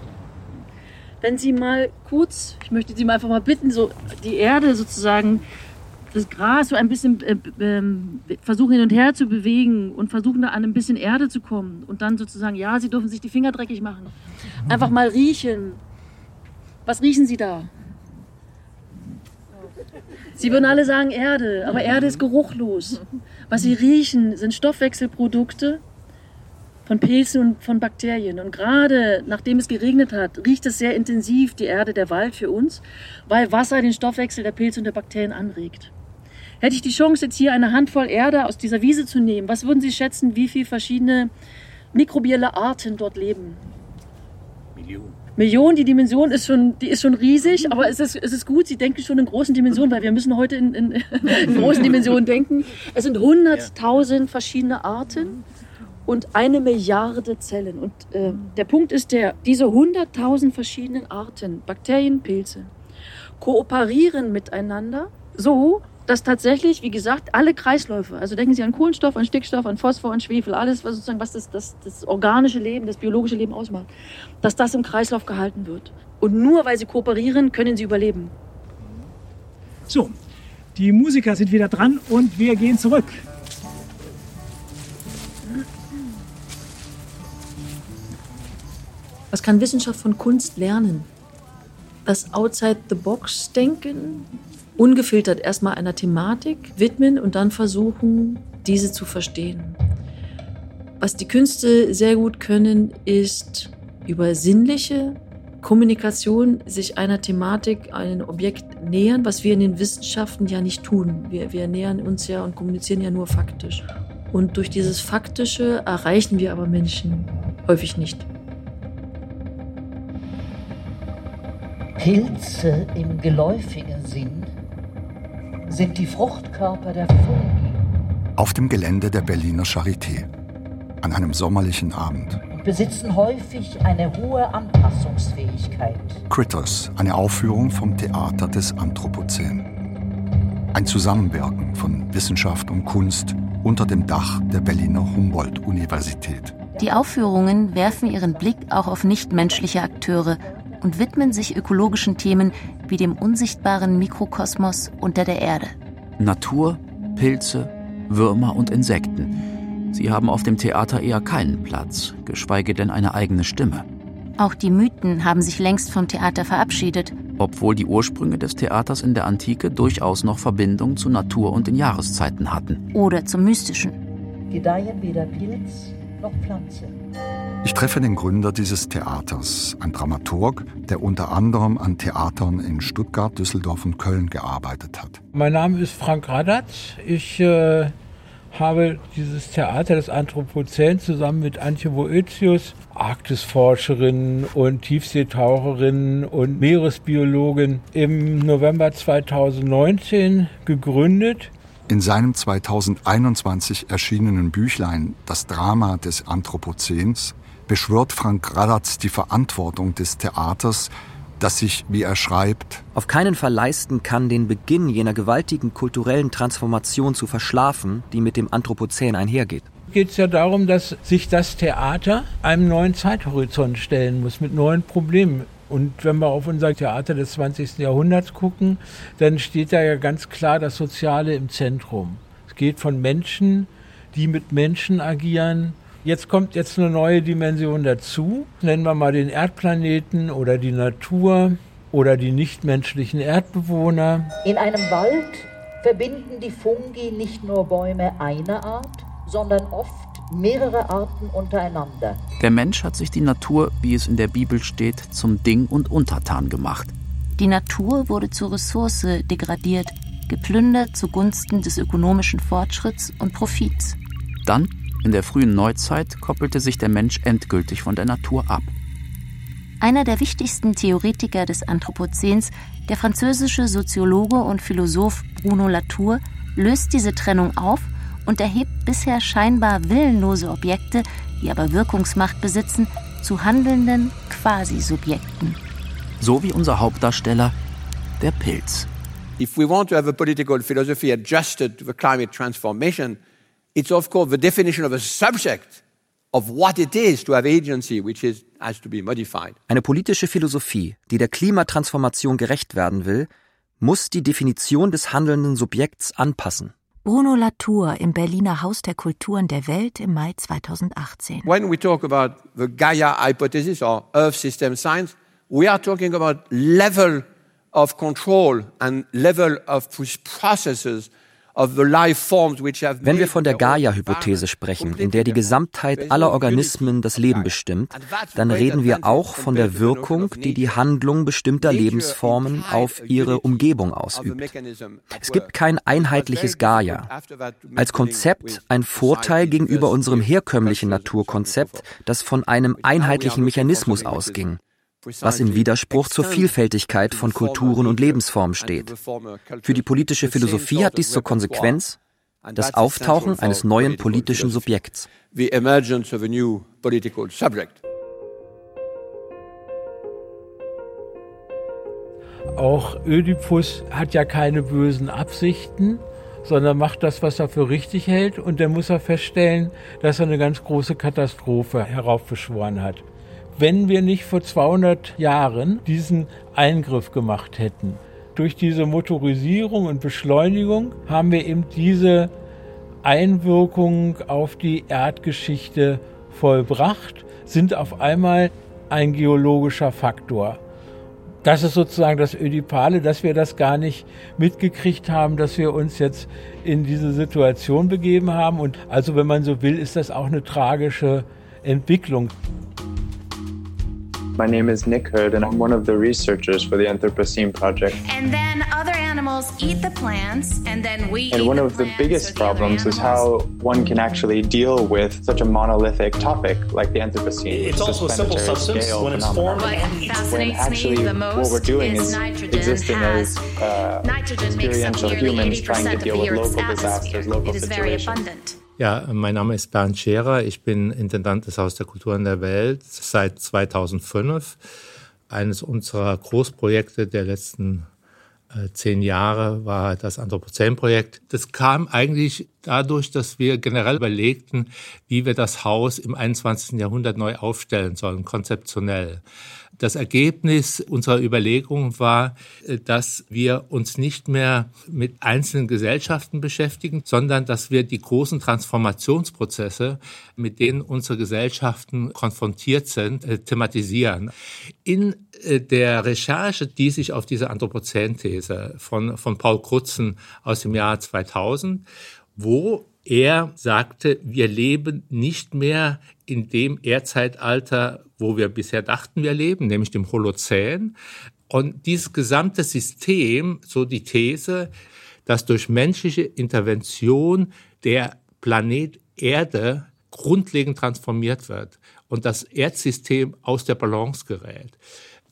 [SPEAKER 13] Wenn Sie mal kurz, ich möchte Sie mal einfach mal bitten, so die Erde sozusagen das Gras so ein bisschen äh, äh, versuchen hin und her zu bewegen und versuchen da an ein bisschen Erde zu kommen und dann sozusagen, ja, Sie dürfen sich die Finger dreckig machen. Einfach mal riechen. Was riechen Sie da? Sie würden alle sagen Erde, aber Erde ist geruchlos. Was Sie riechen, sind Stoffwechselprodukte von Pilzen und von Bakterien. Und gerade nachdem es geregnet hat, riecht es sehr intensiv, die Erde, der Wald für uns, weil Wasser den Stoffwechsel der Pilze und der Bakterien anregt. Hätte ich die Chance, jetzt hier eine Handvoll Erde aus dieser Wiese zu nehmen, was würden Sie schätzen, wie viele verschiedene mikrobielle Arten dort leben?
[SPEAKER 19] Millionen.
[SPEAKER 13] Millionen, die Dimension ist schon, die ist schon riesig, aber es ist, es ist gut, Sie denken schon in großen Dimensionen, weil wir müssen heute in, in, in großen Dimensionen denken. Es sind 100.000 verschiedene Arten und eine Milliarde Zellen. Und äh, der Punkt ist der, diese 100.000 verschiedenen Arten, Bakterien, Pilze, kooperieren miteinander so, dass tatsächlich, wie gesagt, alle Kreisläufe, also denken Sie an Kohlenstoff, an Stickstoff, an Phosphor, an Schwefel, alles, was sozusagen, was das, das, das organische Leben, das biologische Leben ausmacht, dass das im Kreislauf gehalten wird. Und nur weil sie kooperieren, können sie überleben.
[SPEAKER 19] So, die Musiker sind wieder dran und wir gehen zurück.
[SPEAKER 13] Was kann Wissenschaft von Kunst lernen? Das Outside-the-Box-Denken, ungefiltert erstmal einer Thematik widmen und dann versuchen, diese zu verstehen. Was die Künste sehr gut können, ist über sinnliche Kommunikation sich einer Thematik, einem Objekt nähern, was wir in den Wissenschaften ja nicht tun. Wir, wir nähern uns ja und kommunizieren ja nur faktisch. Und durch dieses Faktische erreichen wir aber Menschen häufig nicht.
[SPEAKER 20] Pilze im geläufigen Sinn sind die Fruchtkörper der Fungi.
[SPEAKER 4] Auf dem Gelände der Berliner Charité. An einem sommerlichen Abend.
[SPEAKER 20] und besitzen häufig eine hohe Anpassungsfähigkeit.
[SPEAKER 4] Critters, eine Aufführung vom Theater des Anthropozän. Ein Zusammenwirken von Wissenschaft und Kunst unter dem Dach der Berliner Humboldt-Universität.
[SPEAKER 10] Die Aufführungen werfen ihren Blick auch auf nichtmenschliche Akteure und widmen sich ökologischen Themen wie dem unsichtbaren Mikrokosmos unter der Erde.
[SPEAKER 15] Natur, Pilze, Würmer und Insekten. Sie haben auf dem Theater eher keinen Platz, geschweige denn eine eigene Stimme.
[SPEAKER 10] Auch die Mythen haben sich längst vom Theater verabschiedet.
[SPEAKER 15] Obwohl die Ursprünge des Theaters in der Antike durchaus noch Verbindung zu Natur und den Jahreszeiten hatten.
[SPEAKER 10] Oder zum Mystischen.
[SPEAKER 20] Gedeihen weder Pilz noch Pflanze.
[SPEAKER 4] Ich treffe den Gründer dieses Theaters, ein Dramaturg, der unter anderem an Theatern in Stuttgart, Düsseldorf und Köln gearbeitet hat.
[SPEAKER 21] Mein Name ist Frank Radatz. Ich äh, habe dieses Theater des Anthropozän zusammen mit Antje Boetius, Arktisforscherin und Tiefseetaucherin und Meeresbiologin, im November 2019 gegründet.
[SPEAKER 4] In seinem 2021 erschienenen Büchlein Das Drama des Anthropozäns beschwört Frank Radatz die Verantwortung des Theaters, das sich, wie er schreibt,
[SPEAKER 3] auf keinen Fall leisten kann, den Beginn jener gewaltigen kulturellen Transformation zu verschlafen, die mit dem Anthropozän einhergeht.
[SPEAKER 21] Geht es ja darum, dass sich das Theater einem neuen Zeithorizont stellen muss, mit neuen Problemen. Und wenn wir auf unser Theater des 20. Jahrhunderts gucken, dann steht da ja ganz klar das Soziale im Zentrum. Es geht von Menschen, die mit Menschen agieren. Jetzt kommt jetzt eine neue Dimension dazu. Nennen wir mal den Erdplaneten oder die Natur oder die nichtmenschlichen Erdbewohner.
[SPEAKER 20] In einem Wald verbinden die Fungi nicht nur Bäume einer Art, sondern oft mehrere Arten untereinander.
[SPEAKER 15] Der Mensch hat sich die Natur, wie es in der Bibel steht, zum Ding und Untertan gemacht.
[SPEAKER 10] Die Natur wurde zur Ressource degradiert, geplündert zugunsten des ökonomischen Fortschritts und Profits.
[SPEAKER 15] Dann, in der frühen Neuzeit, koppelte sich der Mensch endgültig von der Natur ab.
[SPEAKER 10] Einer der wichtigsten Theoretiker des Anthropozäns, der französische Soziologe und Philosoph Bruno Latour, löst diese Trennung auf und erhebt bisher scheinbar willenlose Objekte, die aber Wirkungsmacht besitzen, zu handelnden Quasi-Subjekten.
[SPEAKER 15] So wie unser Hauptdarsteller, der Pilz.
[SPEAKER 22] If we want to have a political philosophy adjusted to the climate transformation, it's of course the definition of a subject of what it is to have agency, which is, has to be modified.
[SPEAKER 3] Eine politische Philosophie, die der Klimatransformation gerecht werden will, muss die Definition des handelnden Subjekts anpassen.
[SPEAKER 2] Bruno Latour im Berliner Haus der Kulturen der Welt im Mai 2018.
[SPEAKER 22] When we talk about the Gaia hypothesis or Earth system science, we are talking about level of control and level of processes
[SPEAKER 3] wenn wir von der Gaia-Hypothese sprechen, in der die Gesamtheit aller Organismen das Leben bestimmt, dann reden wir auch von der Wirkung, die die Handlung bestimmter Lebensformen auf ihre Umgebung ausübt. Es gibt kein einheitliches Gaia. Als Konzept ein Vorteil gegenüber unserem herkömmlichen Naturkonzept, das von einem einheitlichen Mechanismus ausging was im Widerspruch zur Vielfältigkeit von Kulturen und Lebensformen steht. Für die politische Philosophie hat dies zur Konsequenz das Auftauchen eines neuen politischen Subjekts.
[SPEAKER 21] Auch Ödipus hat ja keine bösen Absichten, sondern macht das, was er für richtig hält. Und dann muss er feststellen, dass er eine ganz große Katastrophe heraufbeschworen hat wenn wir nicht vor 200 Jahren diesen Eingriff gemacht hätten. Durch diese Motorisierung und Beschleunigung haben wir eben diese Einwirkung auf die Erdgeschichte vollbracht, sind auf einmal ein geologischer Faktor. Das ist sozusagen das Ödipale, dass wir das gar nicht mitgekriegt haben, dass wir uns jetzt in diese Situation begeben haben. Und also, wenn man so will, ist das auch eine tragische Entwicklung.
[SPEAKER 23] My name is Nick Hood, and I'm one of the researchers for the Anthropocene project.
[SPEAKER 24] And then other animals eat the plants, and then we. Eat.
[SPEAKER 23] And one of the, the biggest problems is how one can actually deal with such a monolithic topic like the Anthropocene.
[SPEAKER 25] It's also a simple substance when it's formed.
[SPEAKER 23] What when actually what we're doing is existing as uh, experiential humans trying to deal with local disasters, local situations.
[SPEAKER 25] Ja, mein Name ist Bernd Scherer. Ich bin Intendant des Haus der Kulturen der Welt seit 2005. Eines unserer Großprojekte der letzten äh, zehn Jahre war das Anthropozän-Projekt. Das kam eigentlich dadurch, dass wir generell überlegten, wie wir das Haus im 21. Jahrhundert neu aufstellen sollen, konzeptionell. Das Ergebnis unserer Überlegungen war, äh, dass wir uns nicht mehr mit einzelnen Gesellschaften beschäftigen, sondern dass wir die großen Transformationsprozesse, mit denen unsere Gesellschaften konfrontiert sind, äh, thematisieren. In äh, der Recherche, die sich auf diese Anthropozän-These von, von Paul Krutzen aus dem Jahr 2000, wo er sagte, wir leben nicht mehr in dem Erdzeitalter, wo wir bisher dachten, wir leben, nämlich dem Holozän. Und dieses gesamte System, so die These, dass durch menschliche Intervention der Planet Erde grundlegend transformiert wird und das Erdsystem aus der Balance gerät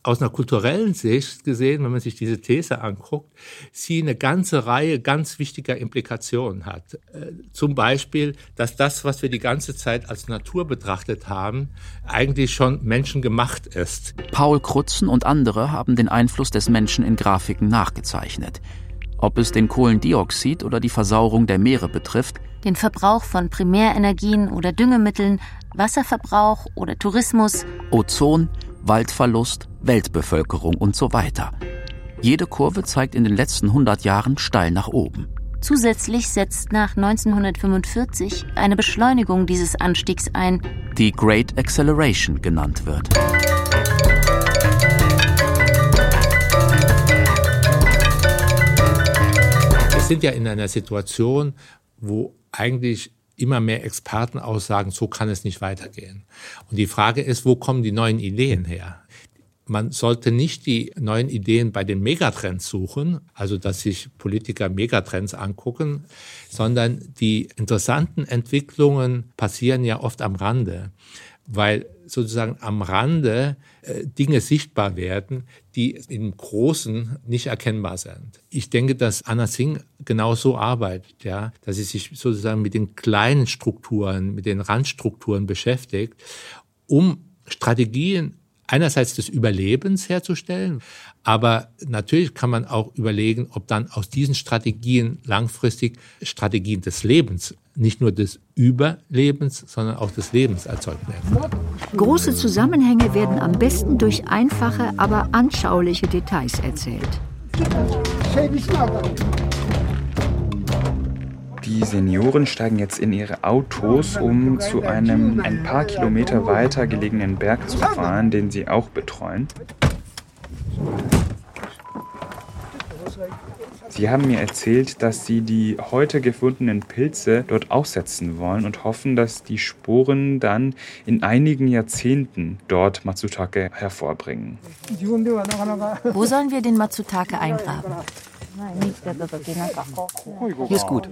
[SPEAKER 25] aus einer kulturellen Sicht gesehen, wenn man sich diese These anguckt, sie eine ganze Reihe ganz wichtiger Implikationen hat. Äh, zum Beispiel, dass das, was wir die ganze Zeit als Natur betrachtet haben, eigentlich schon menschengemacht ist.
[SPEAKER 15] Paul Krutzen und andere haben den Einfluss des Menschen in Grafiken nachgezeichnet. Ob es den Kohlendioxid oder die Versauerung der Meere betrifft,
[SPEAKER 10] den Verbrauch von Primärenergien oder Düngemitteln, Wasserverbrauch oder Tourismus,
[SPEAKER 15] Ozon, Waldverlust, Weltbevölkerung und so weiter. Jede Kurve zeigt in den letzten 100 Jahren steil nach oben.
[SPEAKER 10] Zusätzlich setzt nach 1945 eine Beschleunigung dieses Anstiegs ein,
[SPEAKER 15] die Great Acceleration genannt wird.
[SPEAKER 25] Wir sind ja in einer Situation, wo eigentlich immer mehr Experten aussagen, so kann es nicht weitergehen. Und die Frage ist, wo kommen die neuen Ideen her? Man sollte nicht die neuen Ideen bei den Megatrends suchen, also dass sich Politiker Megatrends angucken, sondern die interessanten Entwicklungen passieren ja oft am Rande, weil sozusagen am Rande äh, Dinge sichtbar werden, die im Großen nicht erkennbar sind. Ich denke, dass Anna Singh genau so arbeitet, ja, dass sie sich sozusagen mit den kleinen Strukturen, mit den Randstrukturen beschäftigt, um Strategien einerseits des Überlebens herzustellen, aber natürlich kann man auch überlegen, ob dann aus diesen Strategien langfristig Strategien des Lebens, nicht nur des Überlebens, sondern auch des Lebens erzeugt werden.
[SPEAKER 12] Große Zusammenhänge werden am besten durch einfache, aber anschauliche Details erzählt.
[SPEAKER 26] Die Senioren steigen jetzt in ihre Autos, um zu einem ein paar Kilometer weiter gelegenen Berg zu fahren, den sie auch betreuen. Sie haben mir erzählt, dass Sie die heute gefundenen Pilze dort aussetzen wollen und hoffen, dass die Sporen dann in einigen Jahrzehnten dort Matsutake hervorbringen.
[SPEAKER 2] Wo sollen wir den Matsutake eingraben?
[SPEAKER 3] Hier ist gut.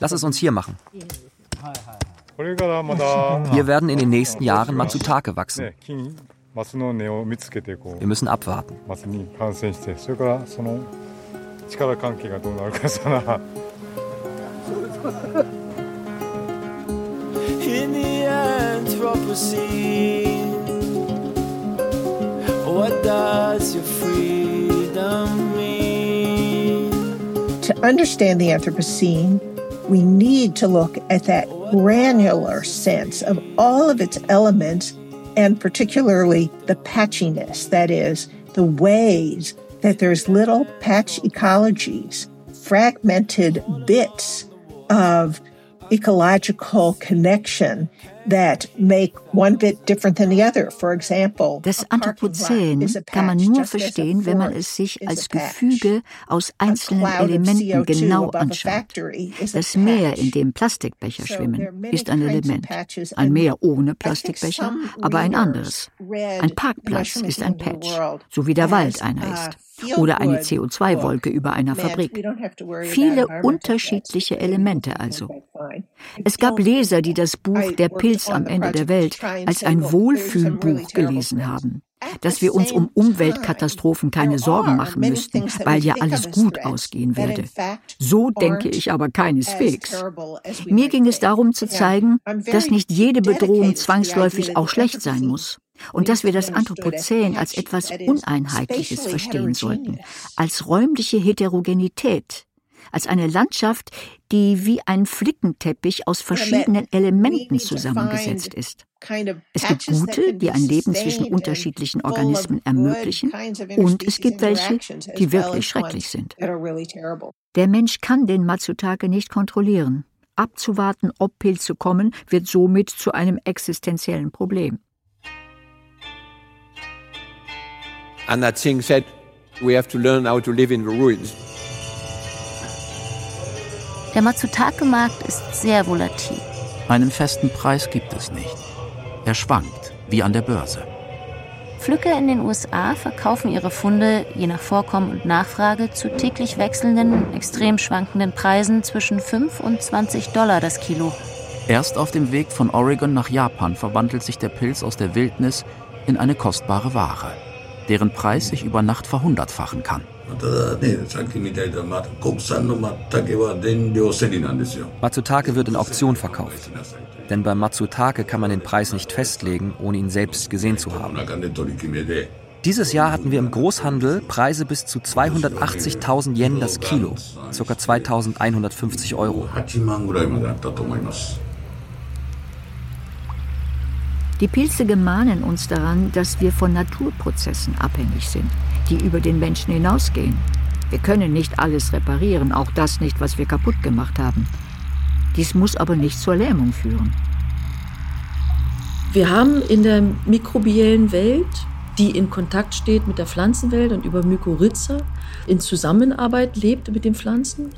[SPEAKER 3] Lass es uns hier machen. Hier werden in den nächsten Jahren Matsutake wachsen. Wir müssen abwarten.
[SPEAKER 27] In the Anthropocene, what does your freedom mean?
[SPEAKER 11] To understand the Anthropocene, we need to look at that granular sense of all of its elements and particularly the patchiness, that is, the ways that there's little patch ecologies, fragmented bits of ecological connection that make one bit different than the other. For example,
[SPEAKER 12] das Anthropozän kann man nur verstehen, wenn man es sich als Gefüge aus einzelnen Elementen genau anschaut. Das Meer, in dem Plastikbecher schwimmen, ist ein Element. Ein Meer ohne Plastikbecher, aber ein anderes. Ein Parkplatz ist ein Patch, so wie der Wald einer ist. Oder eine CO2-Wolke über einer Fabrik. Viele unterschiedliche Elemente also. Es gab Leser, die das Buch Der Pilz am Ende der Welt als ein Wohlfühlbuch gelesen haben dass wir uns um Umweltkatastrophen keine Sorgen machen müssten, weil ja alles gut ausgehen werde. So denke ich aber keineswegs. Mir ging es darum zu zeigen, dass nicht jede Bedrohung zwangsläufig auch schlecht sein muss und dass wir das Anthropozän als etwas Uneinheitliches verstehen sollten, als räumliche Heterogenität, als eine Landschaft, die wie ein Flickenteppich aus verschiedenen Elementen zusammengesetzt ist. Es gibt gute, die ein Leben zwischen unterschiedlichen Organismen ermöglichen, und es gibt welche, die wirklich schrecklich sind. Der Mensch kann den Matsutake nicht kontrollieren. Abzuwarten, ob Pilze kommen, wird somit zu einem existenziellen Problem.
[SPEAKER 22] Anna Singh said, we have to learn how to live in the ruins.
[SPEAKER 10] Der Matsutake-Markt ist sehr volatil.
[SPEAKER 15] Einen festen Preis gibt es nicht. Er schwankt, wie an der Börse.
[SPEAKER 10] Pflücker in den USA verkaufen ihre Funde je nach Vorkommen und Nachfrage zu täglich wechselnden, extrem schwankenden Preisen zwischen 5 und 20 Dollar das Kilo.
[SPEAKER 15] Erst auf dem Weg von Oregon nach Japan verwandelt sich der Pilz aus der Wildnis in eine kostbare Ware deren Preis sich über Nacht verhundertfachen kann.
[SPEAKER 3] Matsutake wird in Auktion verkauft. Denn beim Matsutake kann man den Preis nicht festlegen, ohne ihn selbst gesehen zu haben. Dieses Jahr hatten wir im Großhandel Preise bis zu 280.000 Yen das Kilo, ca. 2.150 Euro.
[SPEAKER 12] Die Pilze gemahnen uns daran, dass wir von Naturprozessen abhängig sind, die über den Menschen hinausgehen. Wir können nicht alles reparieren, auch das nicht, was wir kaputt gemacht haben. Dies muss aber nicht zur Lähmung führen.
[SPEAKER 13] Wir haben in der mikrobiellen Welt die in Kontakt steht mit der Pflanzenwelt und über Mykorrhiza in Zusammenarbeit lebt mit den Pflanzen.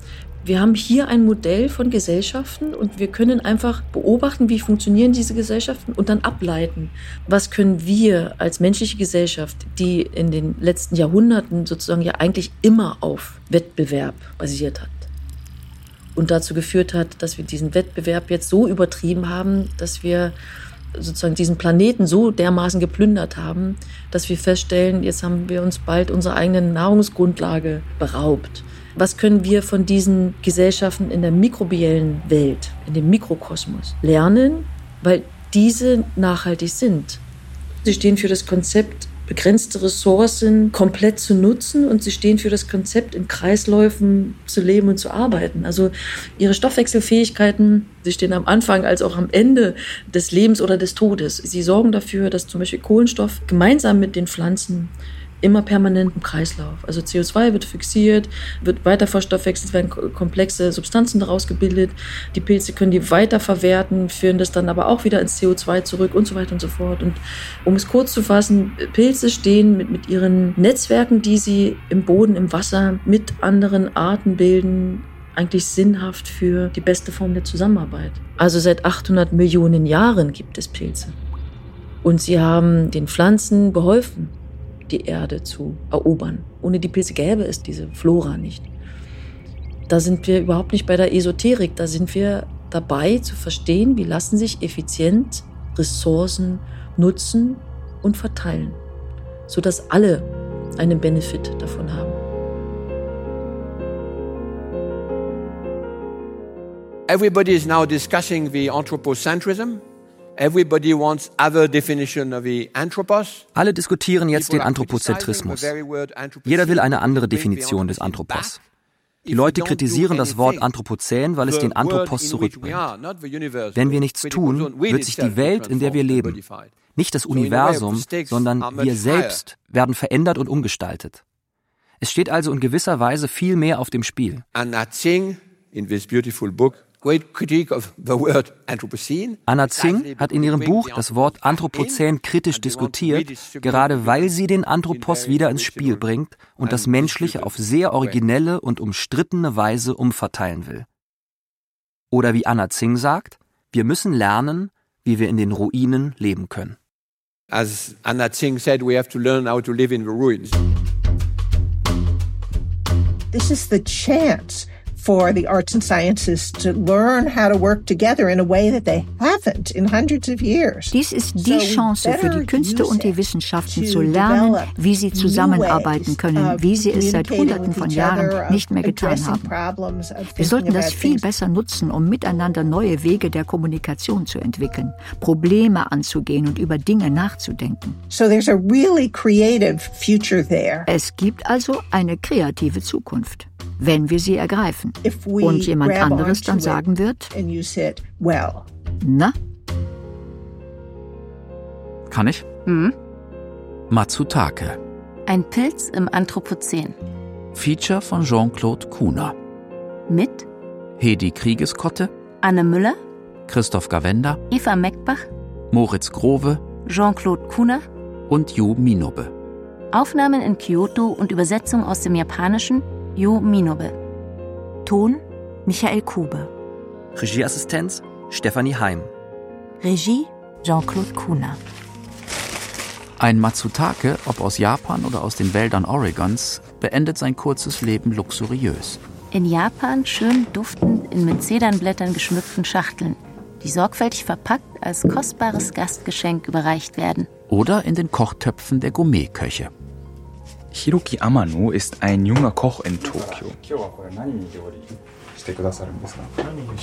[SPEAKER 13] Wir haben hier ein Modell von Gesellschaften und wir können einfach beobachten, wie funktionieren diese Gesellschaften und dann ableiten, was können wir als menschliche Gesellschaft, die in den letzten Jahrhunderten sozusagen ja eigentlich immer auf Wettbewerb basiert hat und dazu geführt hat, dass wir diesen Wettbewerb jetzt so übertrieben haben, dass wir sozusagen diesen Planeten so dermaßen geplündert haben, dass wir feststellen, jetzt haben wir uns bald unserer eigenen Nahrungsgrundlage beraubt. Was können wir von diesen Gesellschaften in der mikrobiellen Welt, in dem Mikrokosmos lernen, weil diese nachhaltig sind? Sie stehen für das Konzept begrenzte Ressourcen komplett zu nutzen und sie stehen für das Konzept, in Kreisläufen zu leben und zu arbeiten. Also ihre Stoffwechselfähigkeiten, sie stehen am Anfang als auch am Ende des Lebens oder des Todes. Sie sorgen dafür, dass zum Beispiel Kohlenstoff gemeinsam mit den Pflanzen immer permanent im Kreislauf. Also CO2 wird fixiert, wird weiter verstoffwechselt, werden komplexe Substanzen daraus gebildet. Die Pilze können die weiter verwerten, führen das dann aber auch wieder ins CO2 zurück und so weiter und so fort. Und um es kurz zu fassen, Pilze stehen mit, mit ihren Netzwerken, die sie im Boden, im Wasser mit anderen Arten bilden, eigentlich sinnhaft für die beste Form der Zusammenarbeit. Also seit 800 Millionen Jahren gibt es Pilze. Und sie haben den Pflanzen geholfen, die Erde zu erobern. Ohne die Pilze gäbe es diese Flora nicht. Da sind wir überhaupt nicht bei der Esoterik, da sind wir dabei zu verstehen, wie lassen sich effizient Ressourcen nutzen und verteilen, sodass alle einen Benefit davon haben.
[SPEAKER 22] Everybody is now discussing the anthropocentrism. Everybody wants other definition of the anthropos.
[SPEAKER 3] Alle diskutieren jetzt den Anthropozentrismus. Jeder will eine andere Definition des Anthropos. Die Leute kritisieren das Wort Anthropozän, weil es den Anthropos zurückbringt. Wenn wir nichts tun, wird sich die Welt, in der wir leben, nicht das Universum, sondern wir selbst werden verändert und umgestaltet. Es steht also in gewisser Weise viel mehr auf dem Spiel.
[SPEAKER 22] Tsing in this beautiful book
[SPEAKER 3] Anna Tsing hat in ihrem Buch das Wort Anthropozän kritisch diskutiert, gerade weil sie den Anthropos wieder ins Spiel bringt und das Menschliche auf sehr originelle und umstrittene Weise umverteilen will. Oder wie Anna Tsing sagt, wir müssen lernen, wie wir in den Ruinen leben können.
[SPEAKER 22] As Anna Tsing said, we have to learn how to live in the ruins.
[SPEAKER 11] This is the chance for the arts and sciences to learn how to work together in a way that they haven't in hundreds of years.
[SPEAKER 12] Dies ist die Chance für die Künste und die Wissenschaften zu lernen, wie sie zusammenarbeiten können, wie sie es seit Hunderten von Jahren nicht mehr getan haben. Wir sollten das viel besser nutzen, um miteinander neue Wege der Kommunikation zu entwickeln, Probleme anzugehen und über Dinge nachzudenken.
[SPEAKER 11] So there's a really creative future there.
[SPEAKER 12] Es gibt also eine kreative Zukunft wenn wir sie ergreifen. Und jemand anderes dann sagen wird, na?
[SPEAKER 15] Kann ich?
[SPEAKER 10] Mhm.
[SPEAKER 15] Matsutake.
[SPEAKER 10] Ein Pilz im Anthropozän.
[SPEAKER 15] Feature von Jean-Claude Kuhner.
[SPEAKER 10] Mit
[SPEAKER 15] Hedi Kriegeskotte,
[SPEAKER 10] Anne Müller,
[SPEAKER 15] Christoph Gawenda,
[SPEAKER 10] Eva Meckbach,
[SPEAKER 15] Moritz Grove,
[SPEAKER 10] Jean-Claude Kuhner
[SPEAKER 15] und Yu Minobe.
[SPEAKER 10] Aufnahmen in Kyoto und Übersetzung aus dem Japanischen Jo Minobe.
[SPEAKER 2] Ton Michael Kube.
[SPEAKER 3] Regieassistenz Stefanie Heim.
[SPEAKER 2] Regie Jean-Claude Kuhner.
[SPEAKER 15] Ein Matsutake, ob aus Japan oder aus den Wäldern Oregons, beendet sein kurzes Leben luxuriös.
[SPEAKER 10] In Japan schön duftend in mit Zedernblättern geschmückten Schachteln, die sorgfältig verpackt als kostbares Gastgeschenk überreicht werden.
[SPEAKER 15] Oder in den Kochtöpfen der Gourmetköche.
[SPEAKER 26] Hiroki Amano ist ein junger Koch in Tokio.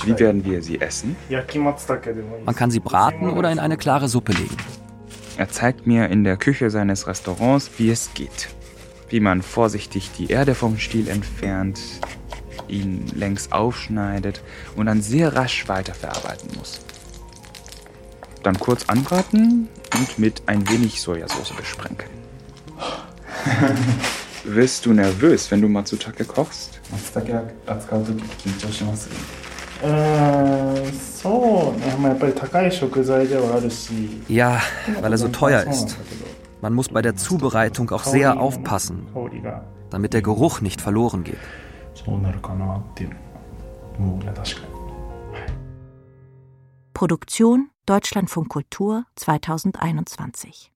[SPEAKER 26] Wie werden wir sie essen?
[SPEAKER 3] Man kann sie braten oder in eine klare Suppe legen.
[SPEAKER 26] Er zeigt mir in der Küche seines Restaurants, wie es geht. Wie man vorsichtig die Erde vom Stiel entfernt, ihn längs aufschneidet und dann sehr rasch weiterverarbeiten muss. Dann kurz anbraten und mit ein wenig Sojasauce besprenkeln. Wirst du nervös, wenn du Matsutake kochst?
[SPEAKER 3] Ja, weil er so teuer ist. Man muss bei der Zubereitung auch sehr aufpassen, damit der Geruch nicht verloren geht.
[SPEAKER 2] Produktion Deutschlandfunk Kultur 2021